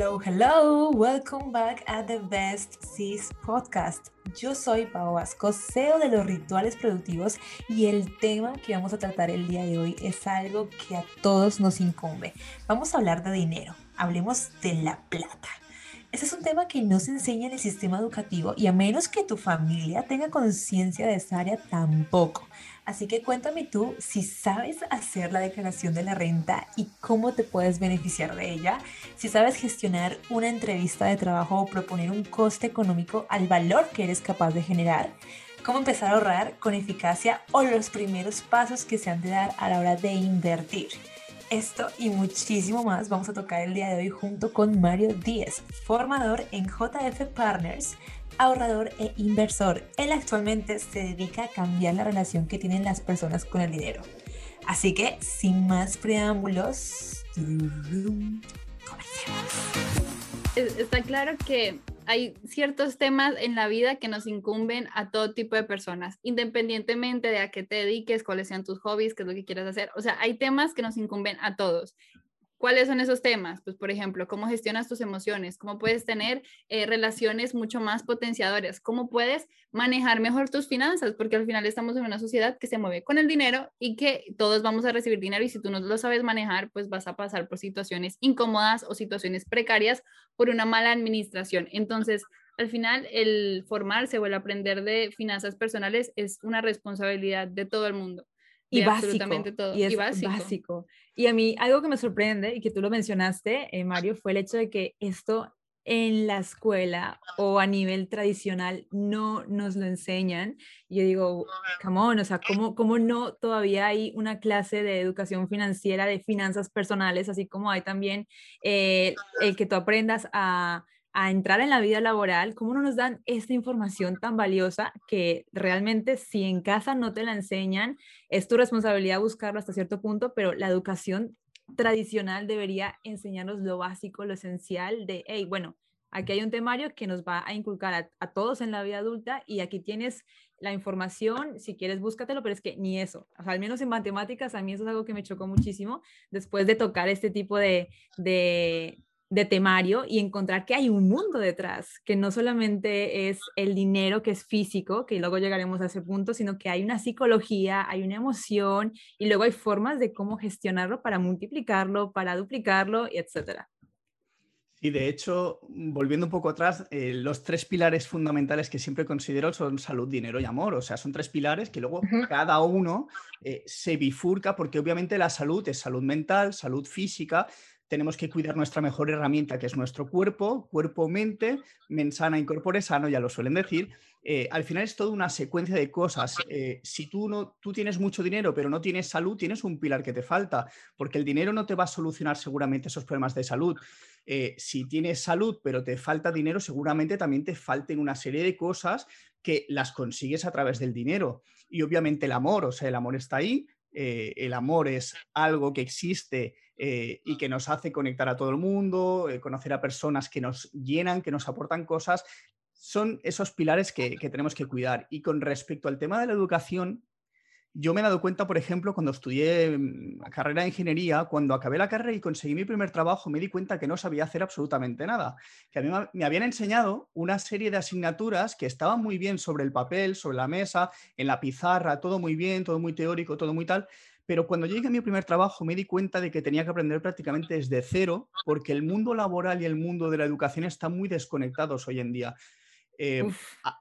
Hello, hello, welcome back at the Best Sis Podcast. Yo soy Pau Vasco, CEO de los rituales productivos y el tema que vamos a tratar el día de hoy es algo que a todos nos incumbe. Vamos a hablar de dinero, hablemos de la plata. Ese es un tema que no se enseña en el sistema educativo y a menos que tu familia tenga conciencia de esa área tampoco. Así que cuéntame tú si sabes hacer la declaración de la renta y cómo te puedes beneficiar de ella, si sabes gestionar una entrevista de trabajo o proponer un coste económico al valor que eres capaz de generar, cómo empezar a ahorrar con eficacia o los primeros pasos que se han de dar a la hora de invertir. Esto y muchísimo más vamos a tocar el día de hoy junto con Mario Díez, formador en JF Partners, ahorrador e inversor. Él actualmente se dedica a cambiar la relación que tienen las personas con el dinero. Así que, sin más preámbulos, comencemos. Está claro que hay ciertos temas en la vida que nos incumben a todo tipo de personas, independientemente de a qué te dediques, cuáles sean tus hobbies, qué es lo que quieras hacer. O sea, hay temas que nos incumben a todos. ¿Cuáles son esos temas? Pues, por ejemplo, cómo gestionas tus emociones, cómo puedes tener eh, relaciones mucho más potenciadoras, cómo puedes manejar mejor tus finanzas, porque al final estamos en una sociedad que se mueve con el dinero y que todos vamos a recibir dinero y si tú no lo sabes manejar, pues vas a pasar por situaciones incómodas o situaciones precarias por una mala administración. Entonces, al final, el formarse o el aprender de finanzas personales es una responsabilidad de todo el mundo y básico, todo. Y es básico. Y a mí algo que me sorprende y que tú lo mencionaste, eh, Mario, fue el hecho de que esto en la escuela o a nivel tradicional no nos lo enseñan. Y yo digo, come on, o sea, ¿cómo, ¿cómo no todavía hay una clase de educación financiera, de finanzas personales, así como hay también eh, el que tú aprendas a a entrar en la vida laboral, ¿cómo no nos dan esta información tan valiosa que realmente si en casa no te la enseñan, es tu responsabilidad buscarlo hasta cierto punto, pero la educación tradicional debería enseñarnos lo básico, lo esencial de, hey, bueno, aquí hay un temario que nos va a inculcar a, todos en la vida adulta y aquí tienes la información, si quieres búscatelo, pero es que ni eso, al menos en matemáticas a mí eso es algo que me chocó muchísimo después de tocar este tipo de de temario y encontrar que hay un mundo detrás, que no solamente es el dinero que es físico, que luego llegaremos a ese punto, sino que hay una psicología, hay una emoción y luego hay formas de cómo gestionarlo para multiplicarlo, para duplicarlo, etcétera. Y de hecho, volviendo un poco atrás, eh, los tres pilares fundamentales que siempre considero son salud, dinero y amor. O sea, son tres pilares que luego cada uno eh, se bifurca porque obviamente la salud es salud mental, salud física, tenemos que cuidar nuestra mejor herramienta, que es nuestro cuerpo, cuerpo-mente, mensana incorpore sano, ya lo suelen decir. Eh, al final es toda una secuencia de cosas. Eh, si tú, no, tú tienes mucho dinero, pero no tienes salud, tienes un pilar que te falta, porque el dinero no te va a solucionar seguramente esos problemas de salud. Eh, si tienes salud, pero te falta dinero, seguramente también te falten una serie de cosas que las consigues a través del dinero. Y obviamente el amor, o sea, el amor está ahí, el amor es algo que existe eh, y que nos hace conectar a todo el mundo, eh, conocer a personas que nos llenan, que nos aportan cosas, son esos pilares que, tenemos que cuidar. Y con respecto al tema de la educación, yo me he dado cuenta, por ejemplo, cuando estudié mm, la carrera de ingeniería, cuando acabé la carrera y conseguí mi primer trabajo, me di cuenta que no sabía hacer absolutamente nada. Que a mí me habían enseñado una serie de asignaturas que estaban muy bien sobre el papel, sobre la mesa, en la pizarra, todo muy bien, todo muy teórico, todo muy tal, pero cuando llegué a mi primer trabajo me di cuenta de que tenía que aprender prácticamente desde cero, porque el mundo laboral y el mundo de la educación están muy desconectados hoy en día. Eh,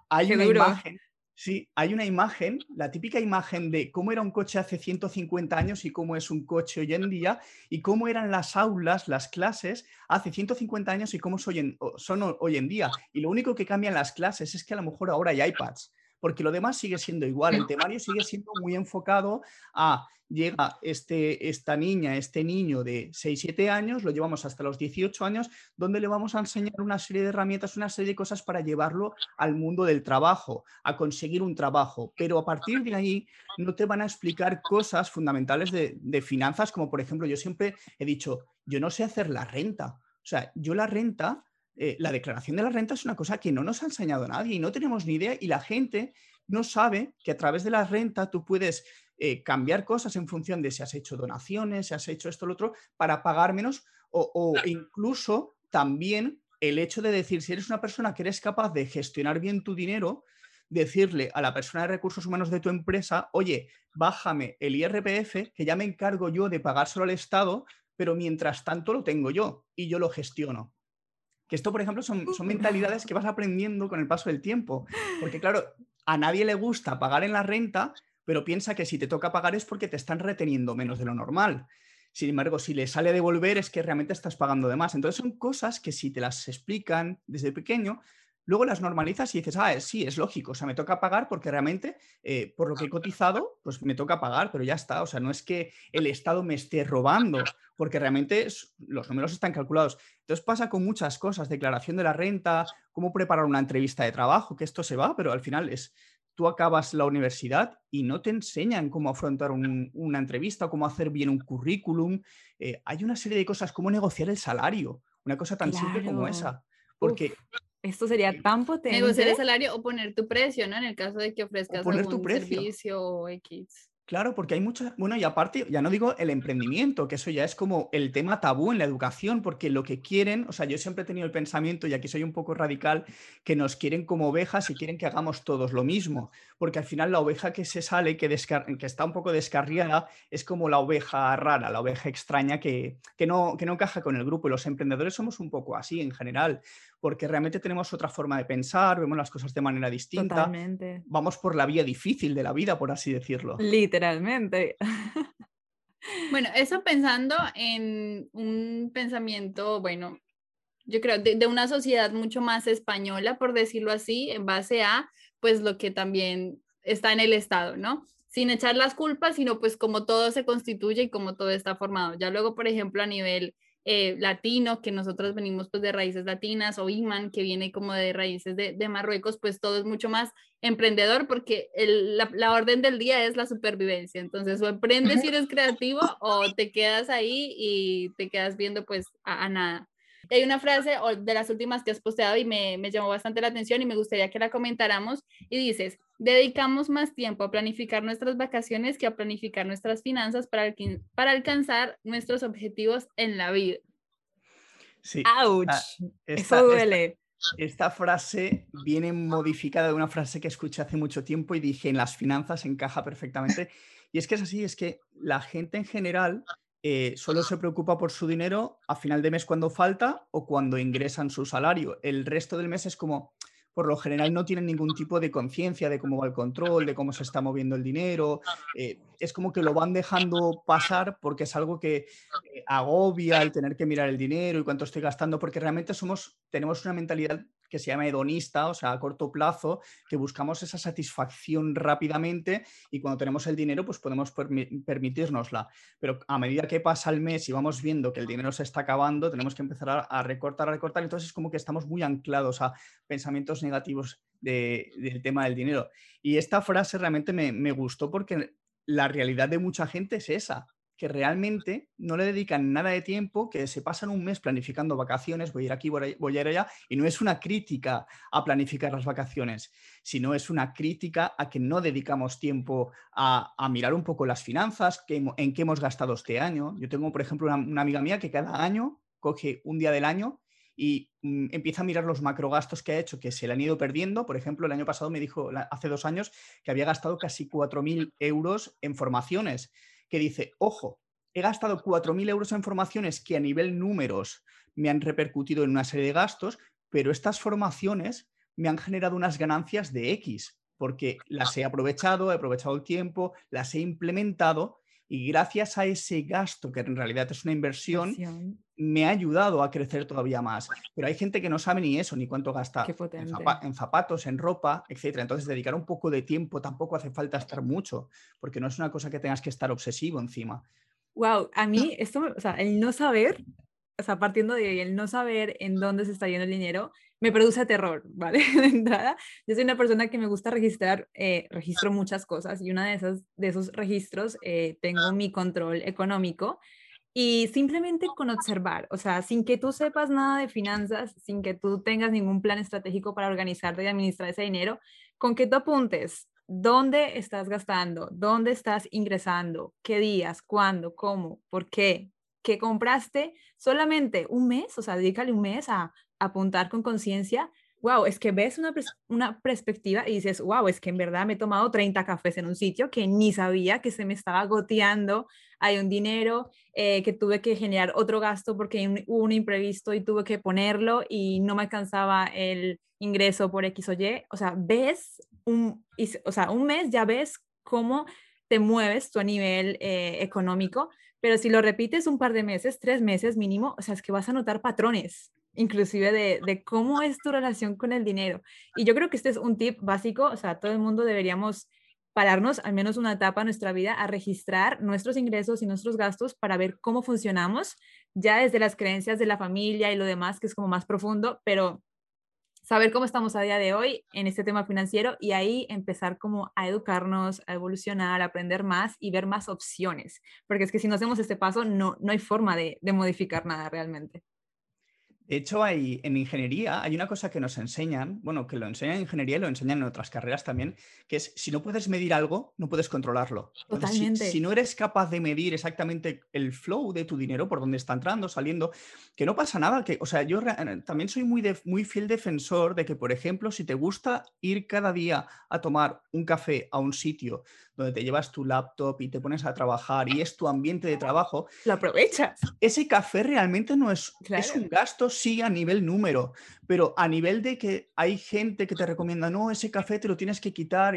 hay una imagen, sí, hay una imagen, la típica imagen de cómo era un coche hace 150 años y cómo es un coche hoy en día, y cómo eran las aulas, las clases hace 150 años y cómo son hoy en día. Y lo único que cambian las clases es que a lo mejor ahora hay iPads porque lo demás sigue siendo igual. El temario sigue siendo muy enfocado a llega este, esta niña, este niño de 6, 7 años, lo llevamos hasta los 18 años, donde le vamos a enseñar una serie de herramientas, una serie de cosas para llevarlo al mundo del trabajo, a conseguir un trabajo. Pero a partir de ahí no te van a explicar cosas fundamentales de, de finanzas, como por ejemplo, yo siempre he dicho, yo no sé hacer la renta. O sea, yo la renta eh, la declaración de la renta es una cosa que no nos ha enseñado nadie y no tenemos ni idea y la gente no sabe que a través de la renta tú puedes eh, cambiar cosas en función de si has hecho donaciones, si has hecho esto o lo otro, para pagar menos o, incluso también el hecho de decir, si eres una persona que eres capaz de gestionar bien tu dinero, decirle a la persona de recursos humanos de tu empresa, oye, bájame el IRPF, que ya me encargo yo de pagárselo al Estado, pero mientras tanto lo tengo yo y yo lo gestiono. Que esto, por ejemplo, son, son mentalidades que vas aprendiendo con el paso del tiempo. Porque, claro, a nadie le gusta pagar en la renta, pero piensa que si te toca pagar es porque te están reteniendo menos de lo normal. Sin embargo, si le sale a devolver es que realmente estás pagando de más. Entonces son cosas que si te las explican desde pequeño, luego las normalizas y dices, ah, sí, es lógico, o sea, me toca pagar porque realmente eh, por lo que he cotizado, pues me toca pagar, pero ya está, o sea, no es que el Estado me esté robando, porque realmente los números están calculados. Entonces pasa con muchas cosas, declaración de la renta, cómo preparar una entrevista de trabajo, que esto se va, pero al final es, tú acabas la universidad y no te enseñan cómo afrontar una entrevista, cómo hacer bien un currículum. Eh, hay una serie de cosas, cómo negociar el salario, una cosa tan simple como esa. Porque esto sería tan potente. Negociar el salario o poner tu precio, ¿no? En el caso de que ofrezcas algún tu servicio o X. Claro, porque hay muchas, bueno, y aparte, ya no digo el emprendimiento, que eso ya es como el tema tabú en la educación, porque lo que quieren, o sea, yo siempre he tenido el pensamiento, y aquí soy un poco radical, que nos quieren como ovejas y quieren que hagamos todos lo mismo, porque al final la oveja que se sale, que, que está un poco descarriada, es como la oveja rara, la oveja extraña que, que, no, que no encaja con el grupo, y los emprendedores somos un poco así en general porque realmente tenemos otra forma de pensar, vemos las cosas de manera distinta. Totalmente. Vamos por la vía difícil de la vida, por así decirlo. Literalmente. Bueno, eso pensando en un pensamiento, bueno, yo creo, de, de, una sociedad mucho más española, por decirlo así, en base a, pues, lo que también está en el Estado, ¿no? Sin echar las culpas, sino pues como todo se constituye y como todo está formado. Ya luego, por ejemplo, a nivel eh, latino, que nosotros venimos pues de raíces latinas, o Iman, que viene como de raíces de, Marruecos, pues todo es mucho más emprendedor porque la, orden del día es la supervivencia. Entonces, o emprendes si eres creativo o te quedas ahí y te quedas viendo pues a nada. Hay una frase de las últimas que has posteado y me, me llamó bastante la atención y me gustaría que la comentáramos y dices, dedicamos más tiempo a planificar nuestras vacaciones que a planificar nuestras finanzas para, para alcanzar nuestros objetivos en la vida. Sí. ¡Auch! Eso duele. Esta, frase viene modificada de una frase que escuché hace mucho tiempo y dije en las finanzas encaja perfectamente. Y es que es así, es que la gente en general eh, solo se preocupa por su dinero a final de mes cuando falta o cuando ingresan su salario. El resto del mes es como, por lo general no tienen ningún tipo de conciencia de cómo va el control, de cómo se está moviendo el dinero. Eh, es como que lo van dejando pasar porque es algo que eh, agobia el tener que mirar el dinero y cuánto estoy gastando, porque realmente somos, tenemos una mentalidad que se llama hedonista, o sea, a corto plazo, que buscamos esa satisfacción rápidamente y cuando tenemos el dinero, pues podemos permitirnosla. Pero a medida que pasa el mes y vamos viendo que el dinero se está acabando, tenemos que empezar a, recortar, a recortar. Entonces es como que estamos muy anclados a pensamientos negativos del tema del dinero. Y esta frase realmente me, me gustó porque la realidad de mucha gente es esa que realmente no le dedican nada de tiempo, que se pasan un mes planificando vacaciones, voy a ir aquí, voy a ir allá, y no es una crítica a planificar las vacaciones, sino es una crítica a que no dedicamos tiempo a, mirar un poco las finanzas, en qué hemos gastado este año. Yo tengo, por ejemplo, una, amiga mía que cada año coge un día del año y mm, empieza a mirar los macrogastos que ha hecho, que se le han ido perdiendo. Por ejemplo, el año pasado me dijo, hace dos años, que había gastado casi 4.000 euros en formaciones que dice, ojo, he gastado 4.000 euros en formaciones que a nivel números me han repercutido en una serie de gastos, pero estas formaciones me han generado unas ganancias de X, porque las he aprovechado, he aprovechado el tiempo, las he implementado y gracias a ese gasto, que en realidad es una inversión, me ha ayudado a crecer todavía más. Pero hay gente que no sabe ni eso, ni cuánto gasta en, zapatos, en ropa, etc. Entonces, dedicar un poco de tiempo tampoco hace falta estar mucho, porque no es una cosa que tengas que estar obsesivo encima. Wow, a mí esto, o sea, el no saber, o sea, partiendo de el no saber en dónde se está yendo el dinero, me produce terror, ¿vale? De entrada, yo soy una persona que me gusta registrar, eh, registro muchas cosas y una de, esas, de esos registros eh, tengo mi control económico y simplemente con observar, o sea, sin que tú sepas nada de finanzas, sin que tú tengas ningún plan estratégico para organizarte y administrar ese dinero, con que tú apuntes dónde estás gastando, dónde estás ingresando, qué días, cuándo, cómo, por qué, que compraste solamente un mes, o sea, dedícale un mes a, apuntar con conciencia. Wow, es que ves una, una perspectiva y dices, wow, es que en verdad me he tomado 30 cafés en un sitio que ni sabía que se me estaba goteando, hay un dinero eh, que tuve que generar otro gasto porque hubo un imprevisto y tuve que ponerlo y no me alcanzaba el ingreso por X o Y. O sea, ves un, o sea, un mes ya ves cómo te mueves tú a nivel eh, económico, pero si lo repites un par de meses, tres meses mínimo, o sea, es que vas a notar patrones, inclusive de, de cómo es tu relación con el dinero. Y yo creo que este es un tip básico, o sea, todo el mundo deberíamos pararnos al menos una etapa en nuestra vida a registrar nuestros ingresos y nuestros gastos para ver cómo funcionamos, ya desde las creencias de la familia y lo demás, que es como más profundo, pero saber cómo estamos a día de hoy en este tema financiero y ahí empezar como a educarnos, a evolucionar, a aprender más y ver más opciones, porque es que si no hacemos este paso no, no hay forma de, de modificar nada realmente. De hecho, hay, en ingeniería hay una cosa que nos enseñan, bueno, que lo enseñan en ingeniería y lo enseñan en otras carreras también, que es si no puedes medir algo, no puedes controlarlo. Totalmente. si, no eres capaz de medir exactamente el flow de tu dinero, por dónde está entrando, saliendo, que no pasa nada, que, o sea, yo también soy muy, muy fiel defensor de que, por ejemplo, si te gusta ir cada día a tomar un café a un sitio donde te llevas tu laptop y te pones a trabajar y es tu ambiente de trabajo, lo aprovechas. Ese café realmente no es, es un gasto, sí, a nivel número, pero a nivel de que hay gente que te recomienda, no, ese café te lo tienes que quitar.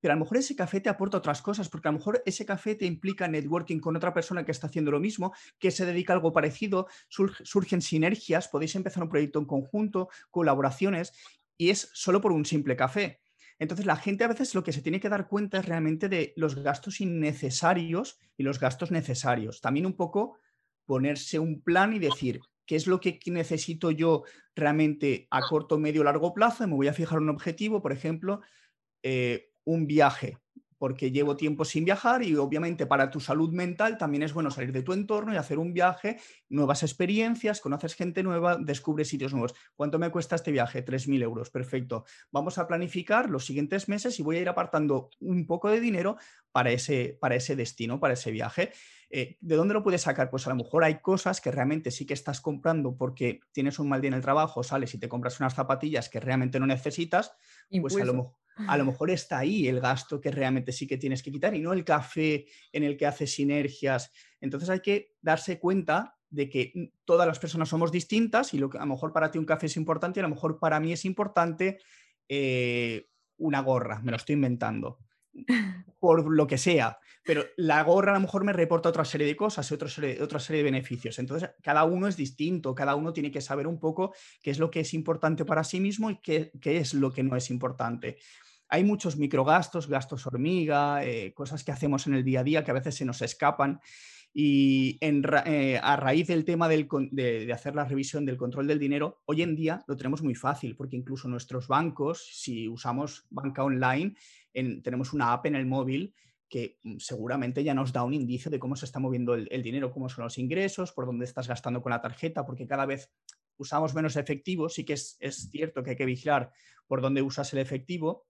pero a lo mejor ese café te aporta otras cosas, porque a lo mejor ese café te implica networking con otra persona que está haciendo lo mismo, que se dedica a algo parecido, surgen sinergias, podéis empezar un proyecto en conjunto, colaboraciones, y es solo por un simple café. Entonces la gente a veces lo que se tiene que dar cuenta es realmente de los gastos innecesarios y los gastos necesarios. También un poco ponerse un plan y decir, ¿qué es lo que necesito yo realmente a corto, medio, largo plazo? Me voy a fijar un objetivo, por ejemplo, eh, un viaje porque llevo tiempo sin viajar y obviamente para tu salud mental también es bueno salir de tu entorno y hacer un viaje, nuevas experiencias, conoces gente nueva, descubres sitios nuevos. ¿Cuánto me cuesta este viaje? 3.000 euros, perfecto. Vamos a planificar los siguientes meses y voy a ir apartando un poco de dinero para ese, para ese destino, para ese viaje. Eh, ¿De dónde lo puedes sacar? Pues a lo mejor hay cosas que realmente sí que estás comprando porque tienes un mal día en el trabajo, sales y te compras unas zapatillas que realmente no necesitas, pues a lo mejor a lo mejor está ahí el gasto que realmente sí que tienes que quitar y no el café en el que haces sinergias. Entonces hay que darse cuenta de que todas las personas somos distintas y lo que a lo mejor para ti un café es importante y a lo mejor para mí es importante eh, una gorra, me lo estoy inventando, por lo que sea, pero la gorra a lo mejor me reporta otra serie de cosas, otra serie, otra serie de beneficios. Entonces, cada uno es distinto, cada uno tiene que saber un poco qué es lo que es importante para sí mismo y qué, qué es lo que no es importante hay muchos microgastos, gastos hormiga, eh, cosas que hacemos en el día a día que a veces se nos escapan. Y eh, a raíz del tema de, hacer la revisión del control del dinero, hoy en día lo tenemos muy fácil, porque incluso nuestros bancos, si usamos banca online, tenemos una app en el móvil que mm, seguramente ya nos da un indicio de cómo se está moviendo el, dinero, cómo son los ingresos, por dónde estás gastando con la tarjeta, porque cada vez usamos menos efectivo, sí que es, es cierto que hay que vigilar por dónde usas el efectivo,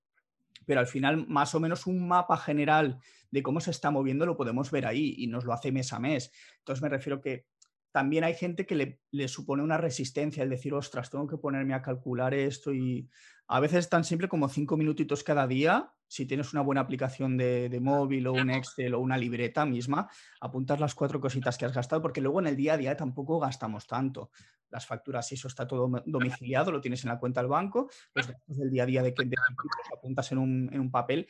pero al final más o menos un mapa general de cómo se está moviendo lo podemos ver ahí y nos lo hace mes a mes. Entonces me refiero que también hay gente que le, supone una resistencia el decir, ostras, tengo que ponerme a calcular esto y a veces tan simple como cinco minutitos cada día, si tienes una buena aplicación de, de, móvil o un Excel o una libreta misma, apuntar las cuatro cositas que has gastado, porque luego en el día a día tampoco gastamos tanto. Las facturas, eso está todo domiciliado, lo tienes en la cuenta del banco, los gastos del día a día de que los apuntas en un, en un papel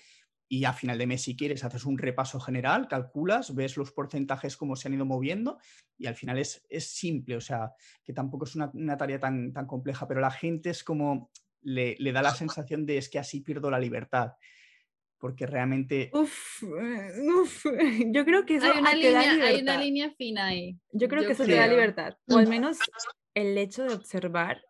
y a final de mes, si quieres, haces un repaso general, calculas, ves los porcentajes cómo se han ido moviendo y al final es, es simple, o sea, que tampoco es una, una, tarea tan, tan compleja, pero la gente es como, le, le, da la sensación de es que así pierdo la libertad. Porque realmente. Uf, eh, uf, yo creo que eso hay una, línea, hay una línea fina ahí. Yo creo que eso te da libertad. O al menos el hecho de observar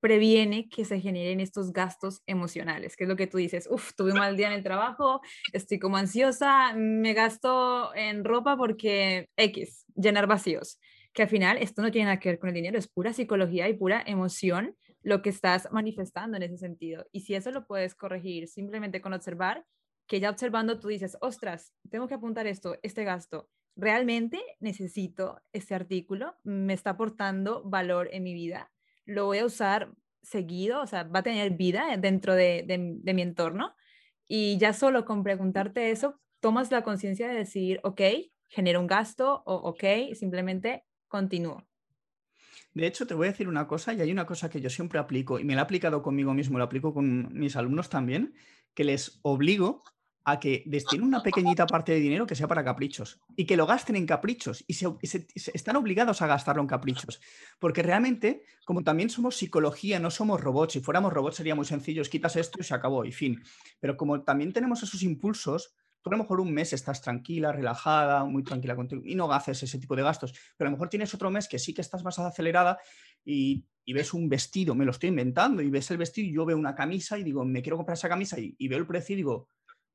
previene que se generen estos gastos emocionales, que es lo que tú dices, uff, tuve un mal día en el trabajo, estoy como ansiosa, me gasto en ropa porque X, llenar vacíos, que al final esto no tiene nada que ver con el dinero, es pura psicología y pura emoción lo que estás manifestando en ese sentido. Y si eso lo puedes corregir simplemente con observar, que ya observando tú dices, ostras, tengo que apuntar esto, este gasto, realmente necesito este artículo, me está aportando valor en mi vida, lo voy a usar seguido, o sea, va a tener vida dentro de, de mi entorno. Y ya solo con preguntarte eso, tomas la conciencia de decir, ok, genero un gasto o ok, simplemente continúo. De hecho, te voy a decir una cosa, y hay una cosa que yo siempre aplico, y me la he aplicado conmigo mismo, lo aplico con mis alumnos también, que les obligo a que destinen una pequeñita parte de dinero que sea para caprichos y que lo gasten en caprichos y se, están obligados a gastarlo en caprichos. Porque realmente, como también somos psicología, no somos robots, si fuéramos robots sería muy sencillo, quitas esto y se acabó y fin. Pero como también tenemos esos impulsos, tú a lo mejor un mes estás tranquila, relajada, muy tranquila contigo y no haces ese tipo de gastos. Pero a lo mejor tienes otro mes que sí que estás más acelerada y, ves un vestido, me lo estoy inventando, y ves el vestido y yo veo una camisa y digo, me quiero comprar esa camisa y, y veo el precio y digo,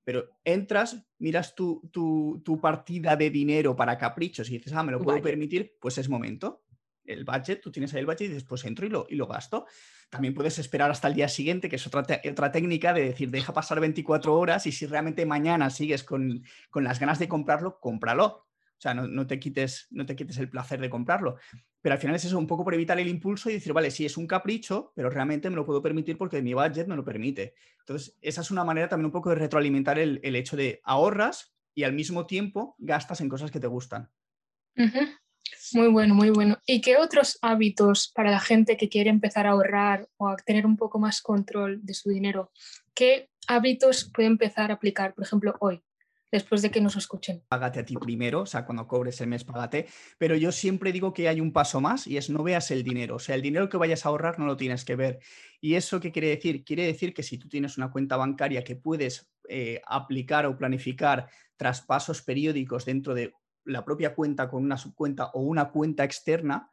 pero entras, miras tu, tu, partida de dinero para caprichos y dices, ah, me lo puedo permitir, pues es momento. El budget, tú tienes ahí el budget y dices, pues entro y lo, y lo gasto. También puedes esperar hasta el día siguiente, que es otra, otra técnica de decir, deja pasar 24 horas y si realmente mañana sigues con, con las ganas de comprarlo, cómpralo. O sea, no, te quites, no te quites el placer de comprarlo. Pero al final es eso, un poco por evitar el impulso y decir, vale, sí, es un capricho, pero realmente me lo puedo permitir porque mi budget me lo permite. Entonces, esa es una manera también un poco de retroalimentar el, hecho de ahorras y al mismo tiempo gastas en cosas que te gustan. Muy bueno, muy bueno. ¿Y qué otros hábitos para la gente que quiere empezar a ahorrar o a tener un poco más control de su dinero? ¿Qué hábitos puede empezar a aplicar, por ejemplo, hoy? después de que nos escuchen. Págate a ti primero, o sea, cuando cobres el mes, págate. Pero yo siempre digo que hay un paso más y es no veas el dinero. O sea, el dinero que vayas a ahorrar no lo tienes que ver. ¿Y eso qué quiere decir? Quiere decir que si tú tienes una cuenta bancaria que puedes eh, aplicar o planificar traspasos periódicos dentro de la propia cuenta con una subcuenta o una cuenta externa,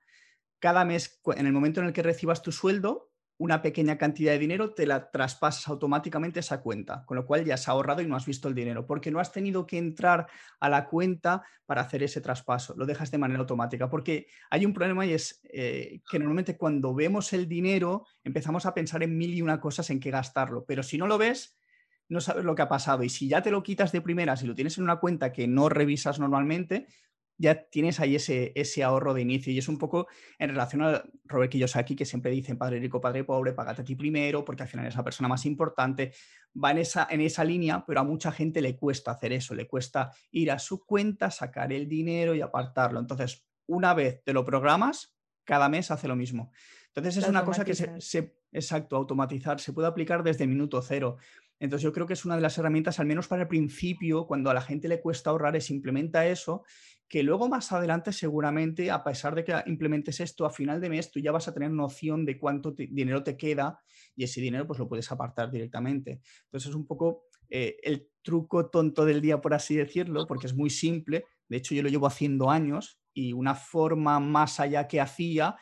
cada mes, en el momento en el que recibas tu sueldo, una pequeña cantidad de dinero, te la traspasas automáticamente esa cuenta, con lo cual ya has ahorrado y no has visto el dinero, porque no has tenido que entrar a la cuenta para hacer ese traspaso, lo dejas de manera automática, porque hay un problema y es eh, que normalmente cuando vemos el dinero empezamos a pensar en mil y una cosas en qué gastarlo, pero si no lo ves, no sabes lo que ha pasado y si ya te lo quitas de primera, si lo tienes en una cuenta que no revisas normalmente, ya tienes ahí ese, ese ahorro de inicio. Y es un poco en relación a Robert Kiyosaki, que siempre dicen padre rico, padre pobre, págate a ti primero, porque al final es la persona más importante. Va en esa, en esa línea, pero a mucha gente le cuesta hacer eso, le cuesta ir a su cuenta, sacar el dinero y apartarlo. Entonces, una vez te lo programas, cada mes hace lo mismo. Entonces es una cosa que se, se, exacto, automatizar, se puede aplicar desde el minuto cero. Entonces yo creo que es una de las herramientas, al menos para el principio, cuando a la gente le cuesta ahorrar, es implementa eso que luego más adelante seguramente, a pesar de que implementes esto a final de mes, tú ya vas a tener noción de cuánto dinero te queda y ese dinero pues lo puedes apartar directamente. Entonces es un poco eh, el truco tonto del día, por así decirlo, porque es muy simple. De hecho, yo lo llevo haciendo años y una forma más allá que hacía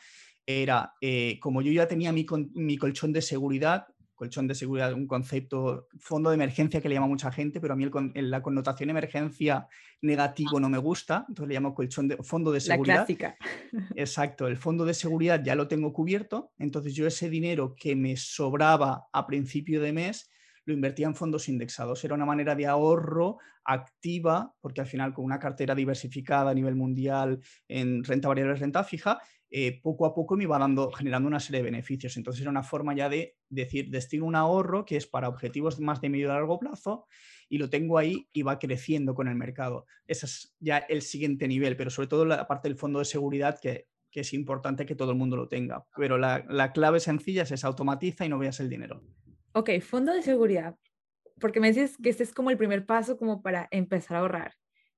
era, eh, como yo ya tenía mi, mi colchón de seguridad, colchón de seguridad, un concepto, fondo de emergencia que le llama mucha gente, pero a mí el, la connotación emergencia negativo no me gusta, entonces le llamo colchón de fondo de seguridad. La clásica. Exacto, el fondo de seguridad ya lo tengo cubierto, entonces yo ese dinero que me sobraba a principio de mes lo invertía en fondos indexados. Era una manera de ahorro activa, porque al final con una cartera diversificada a nivel mundial en renta variable, renta fija, eh, poco a poco me iba dando, generando una serie de beneficios. Entonces era una forma ya de decir, destino un ahorro que es para objetivos más de medio y largo plazo y lo tengo ahí y va creciendo con el mercado. Ese es ya el siguiente nivel, pero sobre todo la parte del fondo de seguridad que, es importante que todo el mundo lo tenga. Pero la, la clave sencilla es automatiza y no veas el dinero. Ok, fondo de seguridad, porque me dices que este es como el primer paso como para empezar a ahorrar.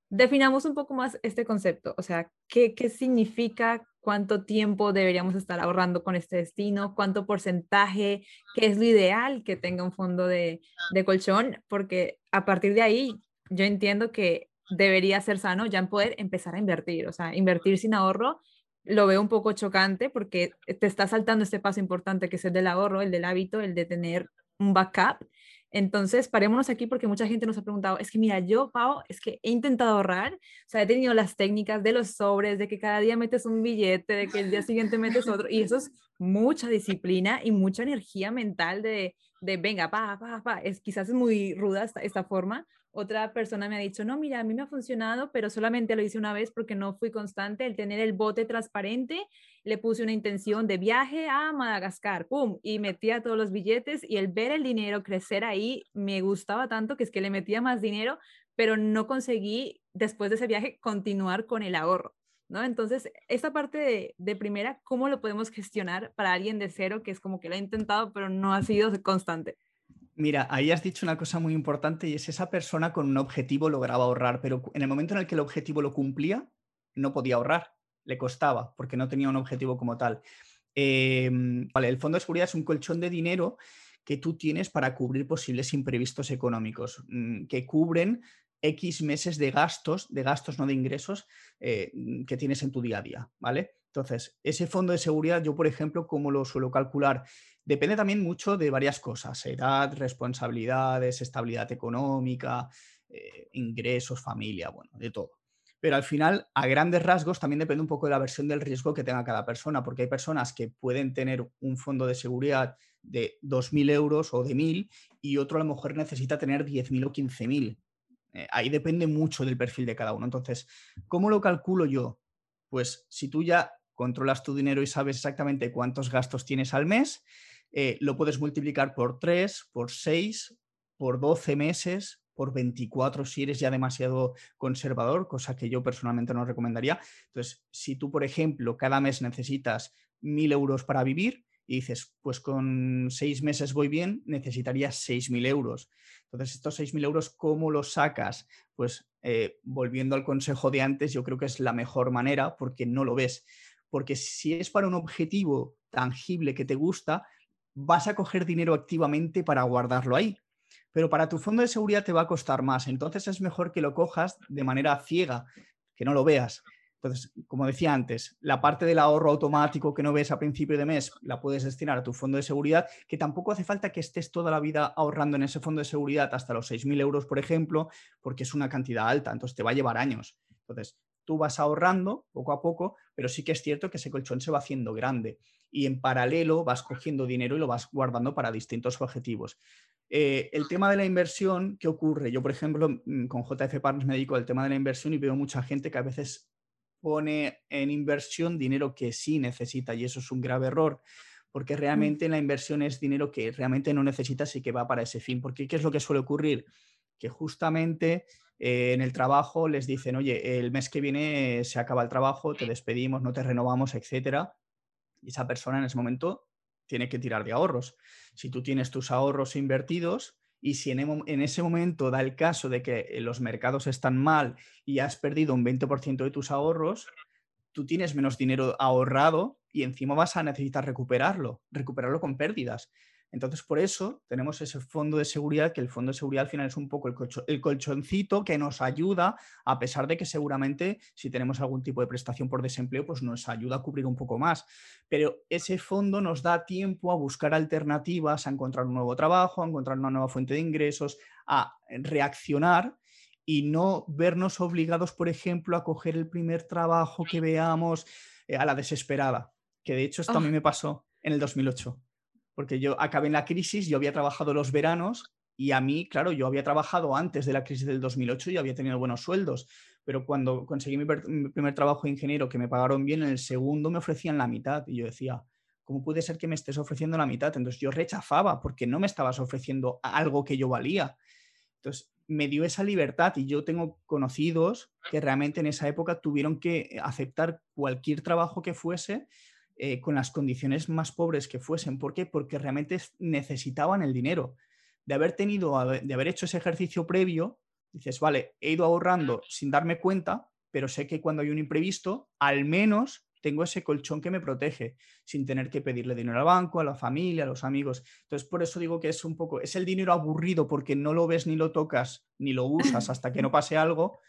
Definamos un poco más este concepto, o sea, ¿qué, qué significa cuánto tiempo deberíamos estar ahorrando con este destino, cuánto porcentaje, qué es lo ideal que tenga un fondo de, colchón, porque a partir de ahí yo entiendo que debería ser sano ya en poder empezar a invertir, o sea, invertir sin ahorro lo veo un poco chocante porque te está saltando este paso importante que es el del ahorro, el del hábito, el de tener un backup entonces, parémonos aquí porque mucha gente nos ha preguntado, es que mira, yo, Pau, es que he intentado ahorrar, o sea, he tenido las técnicas de los sobres, de que cada día metes un billete, de que el día siguiente metes otro, y eso es mucha disciplina y mucha energía mental de, de venga, pa, pa, pa. Es, quizás es muy ruda esta, esta forma, otra persona me ha dicho, no, mira, a mí me ha funcionado, pero solamente lo hice una vez porque no fui constante. El tener el bote transparente, le puse una intención de viaje a Madagascar, ¡pum! Y metía todos los billetes y el ver el dinero crecer ahí me gustaba tanto que es que le metía más dinero, pero no conseguí después de ese viaje continuar con el ahorro. ¿No? Entonces, esta parte de, de primera, ¿cómo lo podemos gestionar para alguien de cero que es como que lo ha intentado, pero no ha sido constante? Mira, ahí has dicho una cosa muy importante y es esa persona con un objetivo lograba ahorrar, pero en el momento en el que el objetivo lo cumplía, no podía ahorrar, le costaba porque no tenía un objetivo como tal. Em, vale, el fondo de seguridad es un colchón de dinero que tú tienes para cubrir posibles imprevistos económicos, mm, que cubren X meses de gastos, de gastos no de ingresos, eh, que tienes en tu día a día, ¿vale? Entonces, ese fondo de seguridad, yo, por ejemplo, ¿cómo lo suelo calcular? Depende también mucho de varias cosas, edad, responsabilidades, estabilidad económica, eh, ingresos, familia, bueno, de todo. Pero al final, a grandes rasgos, también depende un poco de la versión del riesgo que tenga cada persona, porque hay personas que pueden tener un fondo de seguridad de 2.000 euros o de 1.000 y otro a lo mejor necesita tener 10.000 o 15.000. Eh, ahí depende mucho del perfil de cada uno. Entonces, ¿cómo lo calculo yo? Pues si tú ya controlas tu dinero y sabes exactamente cuántos gastos tienes al mes, eh, lo puedes multiplicar por 3, por 6, por 12 meses, por 24 si eres ya demasiado conservador, cosa que yo personalmente no recomendaría. Entonces, si tú, por ejemplo, cada mes necesitas 1.000 euros para vivir y dices, pues con seis meses voy bien, necesitarías 6.000 euros. Entonces, estos 6.000 euros, ¿cómo los sacas? Pues eh, volviendo al consejo de antes, yo creo que es la mejor manera porque no lo ves. Porque si es para un objetivo tangible que te gusta, vas a coger dinero activamente para guardarlo ahí. Pero para tu fondo de seguridad te va a costar más. Entonces es mejor que lo cojas de manera ciega, que no lo veas. Entonces, como decía antes, la parte del ahorro automático que no ves a principio de mes la puedes destinar a tu fondo de seguridad, que tampoco hace falta que estés toda la vida ahorrando en ese fondo de seguridad hasta los 6.000 euros, por ejemplo, porque es una cantidad alta, entonces te va a llevar años. Entonces, tú vas ahorrando poco a poco, pero sí que es cierto que ese colchón se va haciendo grande y en paralelo vas cogiendo dinero y lo vas guardando para distintos objetivos. Eh, el tema de la inversión, ¿qué ocurre? Yo, por ejemplo, mm, con JF Partners me dedico al tema de la inversión y veo mucha gente que a veces pone en inversión dinero que sí necesita y eso es un grave error porque realmente la inversión es dinero que realmente no necesitas y que va para ese fin. Porque ¿qué es lo que suele ocurrir? Que justamente eh, en el trabajo les dicen, oye, el mes que viene se acaba el trabajo, te despedimos, no te renovamos, etcétera y esa persona en ese momento tiene que tirar de ahorros. Si tú tienes tus ahorros invertidos y si en, ese momento da el caso de que eh, los mercados están mal y has perdido un 20% de tus ahorros, tú tienes menos dinero ahorrado y encima vas a necesitar recuperarlo, recuperarlo con pérdidas. Entonces, por eso tenemos ese fondo de seguridad, que el fondo de seguridad al final es un poco el, colchoncito que nos ayuda, a pesar de que seguramente si tenemos algún tipo de prestación por desempleo, pues nos ayuda a cubrir un poco más. Pero ese fondo nos da tiempo a buscar alternativas, a encontrar un nuevo trabajo, a encontrar una nueva fuente de ingresos, a reaccionar y no vernos obligados, por ejemplo, a coger el primer trabajo que veamos eh, a la desesperada, que de hecho esto a mí me pasó en el 2008 porque yo acabé en la crisis, yo había trabajado los veranos y a mí, claro, yo había trabajado antes de la crisis del 2008 y había tenido buenos sueldos, pero cuando conseguí mi, primer trabajo de ingeniero que me pagaron bien, en el segundo me ofrecían la mitad y yo decía, ¿cómo puede ser que me estés ofreciendo la mitad? Entonces yo rechazaba porque no me estabas ofreciendo algo que yo valía. Entonces me dio esa libertad y yo tengo conocidos que realmente en esa época tuvieron que aceptar cualquier trabajo que fuese eh, con las condiciones más pobres que fuesen. ¿Por qué? Porque realmente necesitaban el dinero. De haber tenido, de haber hecho ese ejercicio previo, dices, vale, he ido ahorrando sin darme cuenta, pero sé que cuando hay un imprevisto, al menos tengo ese colchón que me protege, sin tener que pedirle dinero al banco, a la familia, a los amigos. Entonces, por eso digo que es un poco, es el dinero aburrido porque no lo ves ni lo tocas ni lo usas hasta que no pase algo.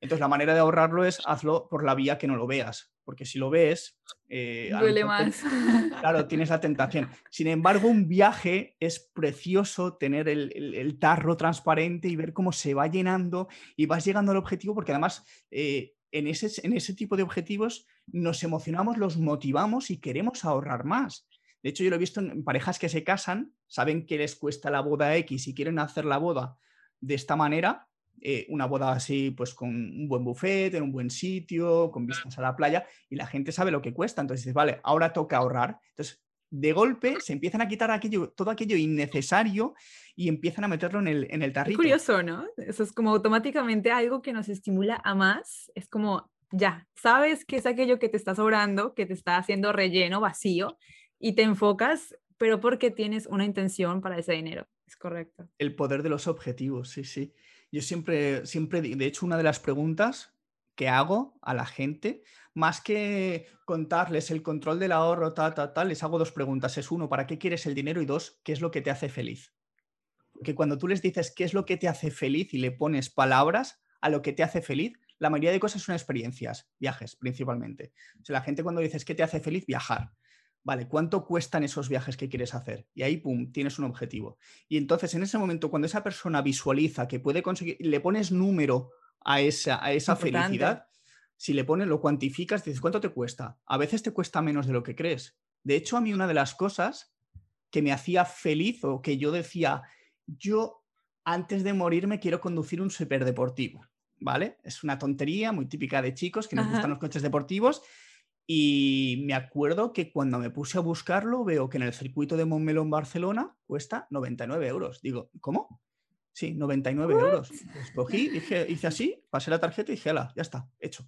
Entonces, la manera de ahorrarlo es hazlo por la vía que no lo veas porque si lo ves... Eh, Duele más. Claro, tienes la tentación. Sin embargo, un viaje es precioso tener el, tarro transparente y ver cómo se va llenando y vas llegando al objetivo, porque además eh, en, ese, en ese tipo de objetivos nos emocionamos, los motivamos y queremos ahorrar más. De hecho, yo lo he visto en parejas que se casan, saben que les cuesta la boda X y quieren hacer la boda de esta manera, eh, una boda así, pues con un buen buffet, en un buen sitio, con vistas a la playa, y la gente sabe lo que cuesta. Entonces dices, vale, ahora toca ahorrar. Entonces, de golpe se empiezan a quitar aquello, todo aquello innecesario y empiezan a meterlo en el, en el tarrito. Es curioso, ¿no? Eso es como automáticamente algo que nos estimula a más. Es como, ya, sabes que es aquello que te está sobrando, que te está haciendo relleno, vacío, y te enfocas, pero porque tienes una intención para ese dinero. Es correcto. El poder de los objetivos, sí, sí. Yo siempre, siempre, de hecho, una de las preguntas que hago a la gente, más que contarles el control del ahorro, tal, tal, tal, les hago dos preguntas. Es uno, ¿para qué quieres el dinero? Y dos, ¿qué es lo que te hace feliz? Porque cuando tú les dices qué es lo que te hace feliz y le pones palabras a lo que te hace feliz, la mayoría de cosas son experiencias, viajes principalmente. O sea, la gente cuando dices qué te hace feliz, viajar. Vale, ¿cuánto cuestan esos viajes que quieres hacer? Y ahí, pum, tienes un objetivo. Y entonces, en ese momento, cuando esa persona visualiza que puede conseguir, le pones número a esa, a esa felicidad, si le pones, lo cuantificas, dices, ¿cuánto te cuesta? A veces te cuesta menos de lo que crees. De hecho, a mí una de las cosas que me hacía feliz o que yo decía, yo antes de morirme quiero conducir un superdeportivo, ¿vale? Es una tontería muy típica de chicos que nos gustan los coches deportivos y me acuerdo que cuando me puse a buscarlo, veo que en el circuito de Montmeló en Barcelona cuesta 99 euros. Digo, ¿cómo? Sí, 99 euros. Escogí, dije, hice así, pasé la tarjeta y dije, ya está, hecho.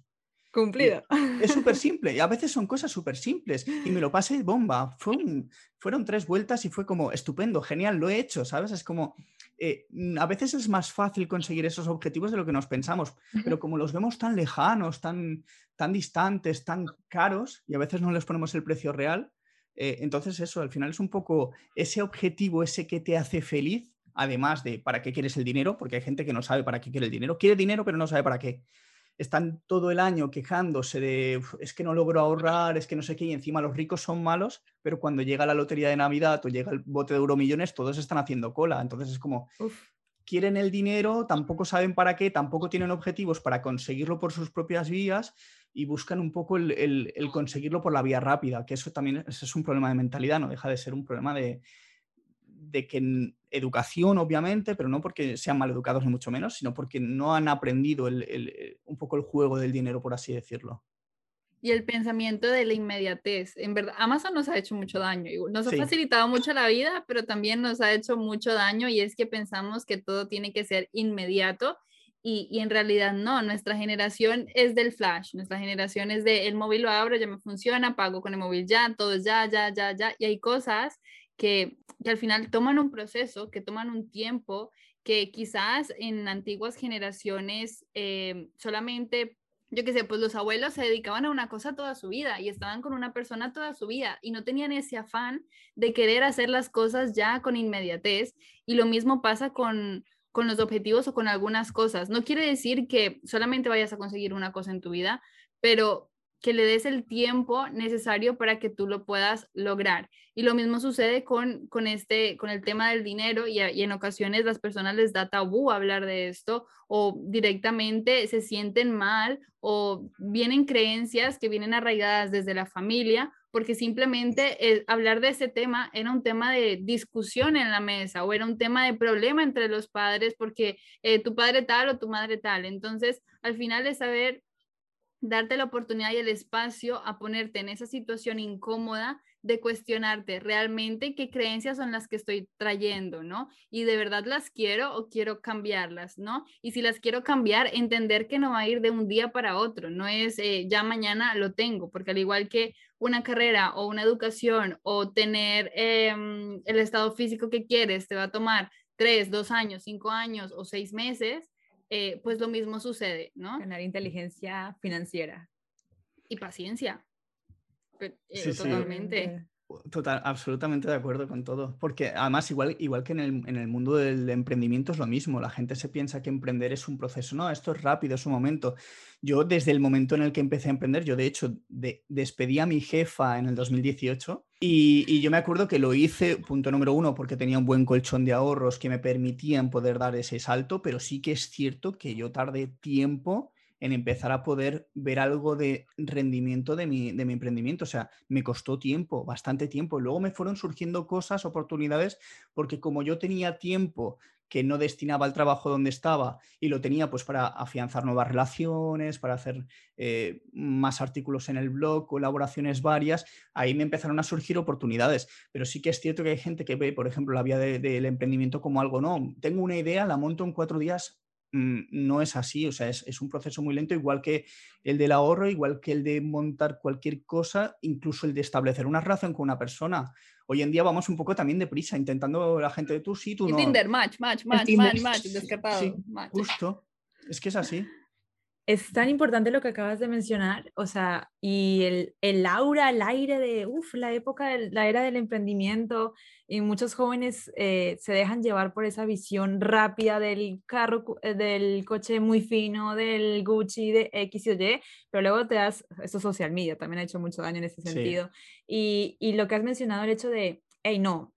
Cumplido. Es súper simple y a veces son cosas súper simples y me lo pasé bomba. fueron tres vueltas y fue como estupendo, genial, lo he hecho, ¿sabes? Es como, eh, a veces es más fácil conseguir esos objetivos de lo que nos pensamos, pero como los vemos tan lejanos, tan, tan distantes, tan caros y a veces no les ponemos el precio real, eh, entonces eso, al final es un poco ese objetivo, ese que te hace feliz, además de para qué quieres el dinero, porque hay gente que no sabe para qué quiere el dinero, quiere dinero pero no sabe para qué están todo el año quejándose de es que no logro ahorrar, es que no sé qué, y encima los ricos son malos, pero cuando llega la lotería de Navidad o llega el bote de euromillones, todos están haciendo cola. Entonces es como, quieren el dinero, tampoco saben para qué, tampoco tienen objetivos para conseguirlo por sus propias vías y buscan un poco el, el conseguirlo por la vía rápida, que eso también es un problema de mentalidad, no deja de ser un problema de, de que educación, obviamente, pero no porque sean mal educados ni mucho menos, sino porque no han aprendido un poco el juego del dinero, por así decirlo. Y el pensamiento de la inmediatez. En verdad, Amazon nos ha hecho mucho daño. Nos ha facilitado mucho la vida, pero también nos ha hecho mucho daño y es que pensamos que todo tiene que ser inmediato y, y, en realidad no, nuestra generación es del flash, nuestra generación es de el móvil lo abro, ya me funciona, pago con el móvil ya, todo es ya, ya, ya, ya, y hay cosas que, al final toman un proceso, que toman un tiempo, que quizás en antiguas generaciones eh, solamente yo qué sé, pues los abuelos se dedicaban a una cosa toda su vida y estaban con una persona toda su vida y no tenían ese afán de querer hacer las cosas ya con inmediatez. Y lo mismo pasa con, con los objetivos o con algunas cosas. No quiere decir que solamente vayas a conseguir una cosa en tu vida, pero que le des el tiempo necesario para que tú lo puedas lograr. Y lo mismo sucede con, con, este, con el tema del dinero y, en ocasiones las personas les da tabú hablar de esto o directamente se sienten mal o vienen creencias que vienen arraigadas desde la familia porque simplemente eh, hablar de ese tema era un tema de discusión en la mesa o era un tema de problema entre los padres porque eh, tu padre tal o tu madre tal. Entonces, al final es saber darte la oportunidad y el espacio a ponerte en esa situación incómoda de cuestionarte realmente qué creencias son las que estoy trayendo, ¿no? Y de verdad las quiero o quiero cambiarlas, ¿no? Y si las quiero cambiar, entender que no va a ir de un día para otro, no es eh, ya mañana lo tengo, porque al igual que una carrera o una educación o tener em, el estado físico que quieres, te va a tomar tres, dos años, cinco años o seis meses, eh, pues lo mismo sucede, ¿no? Ganar inteligencia financiera. Y paciencia. Eh, totalmente. Total, absolutamente de acuerdo con todo. Porque además, igual, igual que en el, en el, mundo del emprendimiento es lo mismo. La gente se piensa que emprender es un proceso. No, esto es rápido, es un momento. Yo, desde el momento en el que empecé a emprender, yo de hecho despedí a mi jefa en el 2018 y, yo me acuerdo que lo hice, punto número uno, porque tenía un buen colchón de ahorros que me permitían poder dar ese salto, pero sí que es cierto que yo tardé tiempo en empezar a poder ver algo de rendimiento de mi, de mi emprendimiento. O sea, me costó tiempo, bastante tiempo. Luego me fueron surgiendo cosas, oportunidades, porque como yo tenía tiempo que no destinaba al trabajo donde estaba y lo tenía pues para afianzar nuevas relaciones, para hacer eh, más artículos en el blog, colaboraciones varias, ahí me empezaron a surgir oportunidades. Pero sí que es cierto que hay gente que ve, por ejemplo, la vía del emprendimiento como algo, no, tengo una idea, la monto en cuatro días, mm, no es así, o sea, es, es, un proceso muy lento, igual que el del ahorro, igual que el de montar cualquier cosa, incluso el de establecer una relación con una persona hoy en día vamos un poco también deprisa, intentando la gente de tú sí, tú no. Tinder, match, match, match, match, match, descartado. Sí, Justo. Es que es así es tan importante lo que acabas de mencionar, o sea, y el, el aura, el aire de, uff, la época, de, la era del emprendimiento, y muchos jóvenes eh, se dejan llevar por esa visión rápida del carro, eh, del coche muy fino, del Gucci, de X y Y, pero luego te das, esto social media también ha hecho mucho daño en ese sentido, y, y lo que has mencionado, el hecho de, hey, no,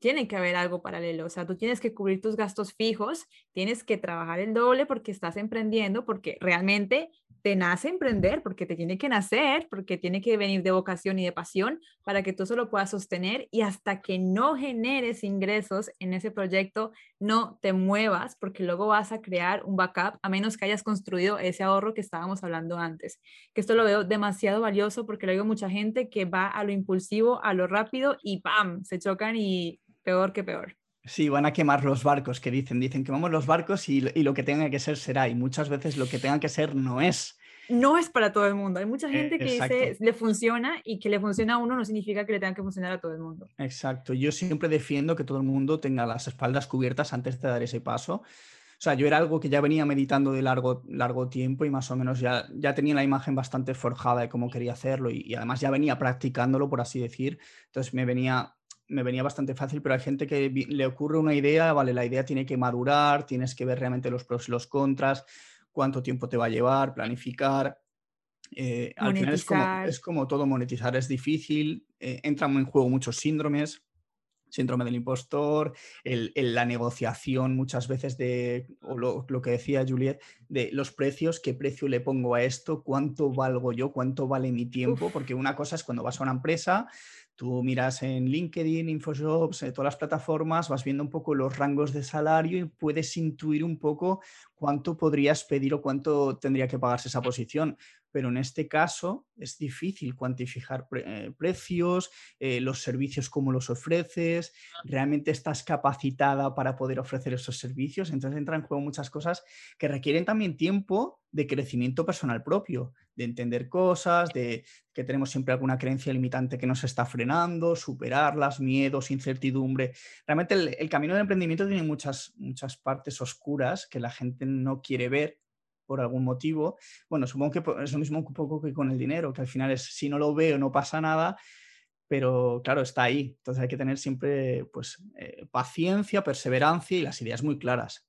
tiene que haber algo paralelo, o sea, tú tienes que cubrir tus gastos fijos, tienes que trabajar el doble porque estás emprendiendo, porque realmente te nace emprender, porque te tiene que nacer, porque tiene que venir de vocación y de pasión para que tú eso lo puedas sostener y hasta que no generes ingresos en ese proyecto, no te muevas porque luego vas a crear un backup a menos que hayas construido ese ahorro que estábamos hablando antes. Que esto lo veo demasiado valioso porque lo digo mucha gente que va a lo impulsivo, a lo rápido y ¡pam! se chocan y peor que peor. Sí, van a quemar los barcos que dicen, dicen quemamos los barcos y, lo que tenga que ser será y muchas veces lo que tenga que ser no es. No es para todo el mundo. Hay mucha eh, gente que dice le funciona y que le funciona a uno no significa que le tenga que funcionar a todo el mundo. Exacto. Yo siempre defiendo que todo el mundo tenga las espaldas cubiertas antes de dar ese paso. O sea, yo era algo que ya venía meditando de largo, largo tiempo y más o menos ya, ya tenía la imagen bastante forjada de cómo quería hacerlo y, y además ya venía practicándolo, por así decir. Entonces me venía me venía bastante fácil, pero hay gente que le ocurre una idea, vale, la idea tiene que madurar, tienes que ver realmente los pros y los contras, cuánto tiempo te va a llevar, planificar. Eh, al final es como, todo monetizar, es difícil, eh, entran en juego muchos síndromes, síndrome del impostor, la negociación muchas veces de, o lo, lo, que decía Juliet, de los precios, qué precio le pongo a esto, cuánto valgo yo, cuánto vale mi tiempo, porque una cosa es cuando vas a una empresa, Tú miras en LinkedIn, InfoJobs, en todas las plataformas, vas viendo un poco los rangos de salario y puedes intuir un poco cuánto podrías pedir o cuánto tendría que pagarse esa posición pero en este caso es difícil cuantificar eh, precios, eh, los servicios, cómo los ofreces, realmente estás capacitada para poder ofrecer esos servicios. Entonces entran en juego muchas cosas que requieren también tiempo de crecimiento personal propio, de entender cosas, de que tenemos siempre alguna creencia limitante que nos está frenando, superarlas, miedos, incertidumbre. Realmente el, el camino del emprendimiento tiene muchas, muchas partes oscuras que la gente no quiere ver por algún motivo. Bueno, supongo que es lo mismo un poco que con el dinero, que al final es si no lo veo no pasa nada, pero claro, está ahí. Entonces hay que tener siempre pues, eh, paciencia, perseverancia y las ideas muy claras.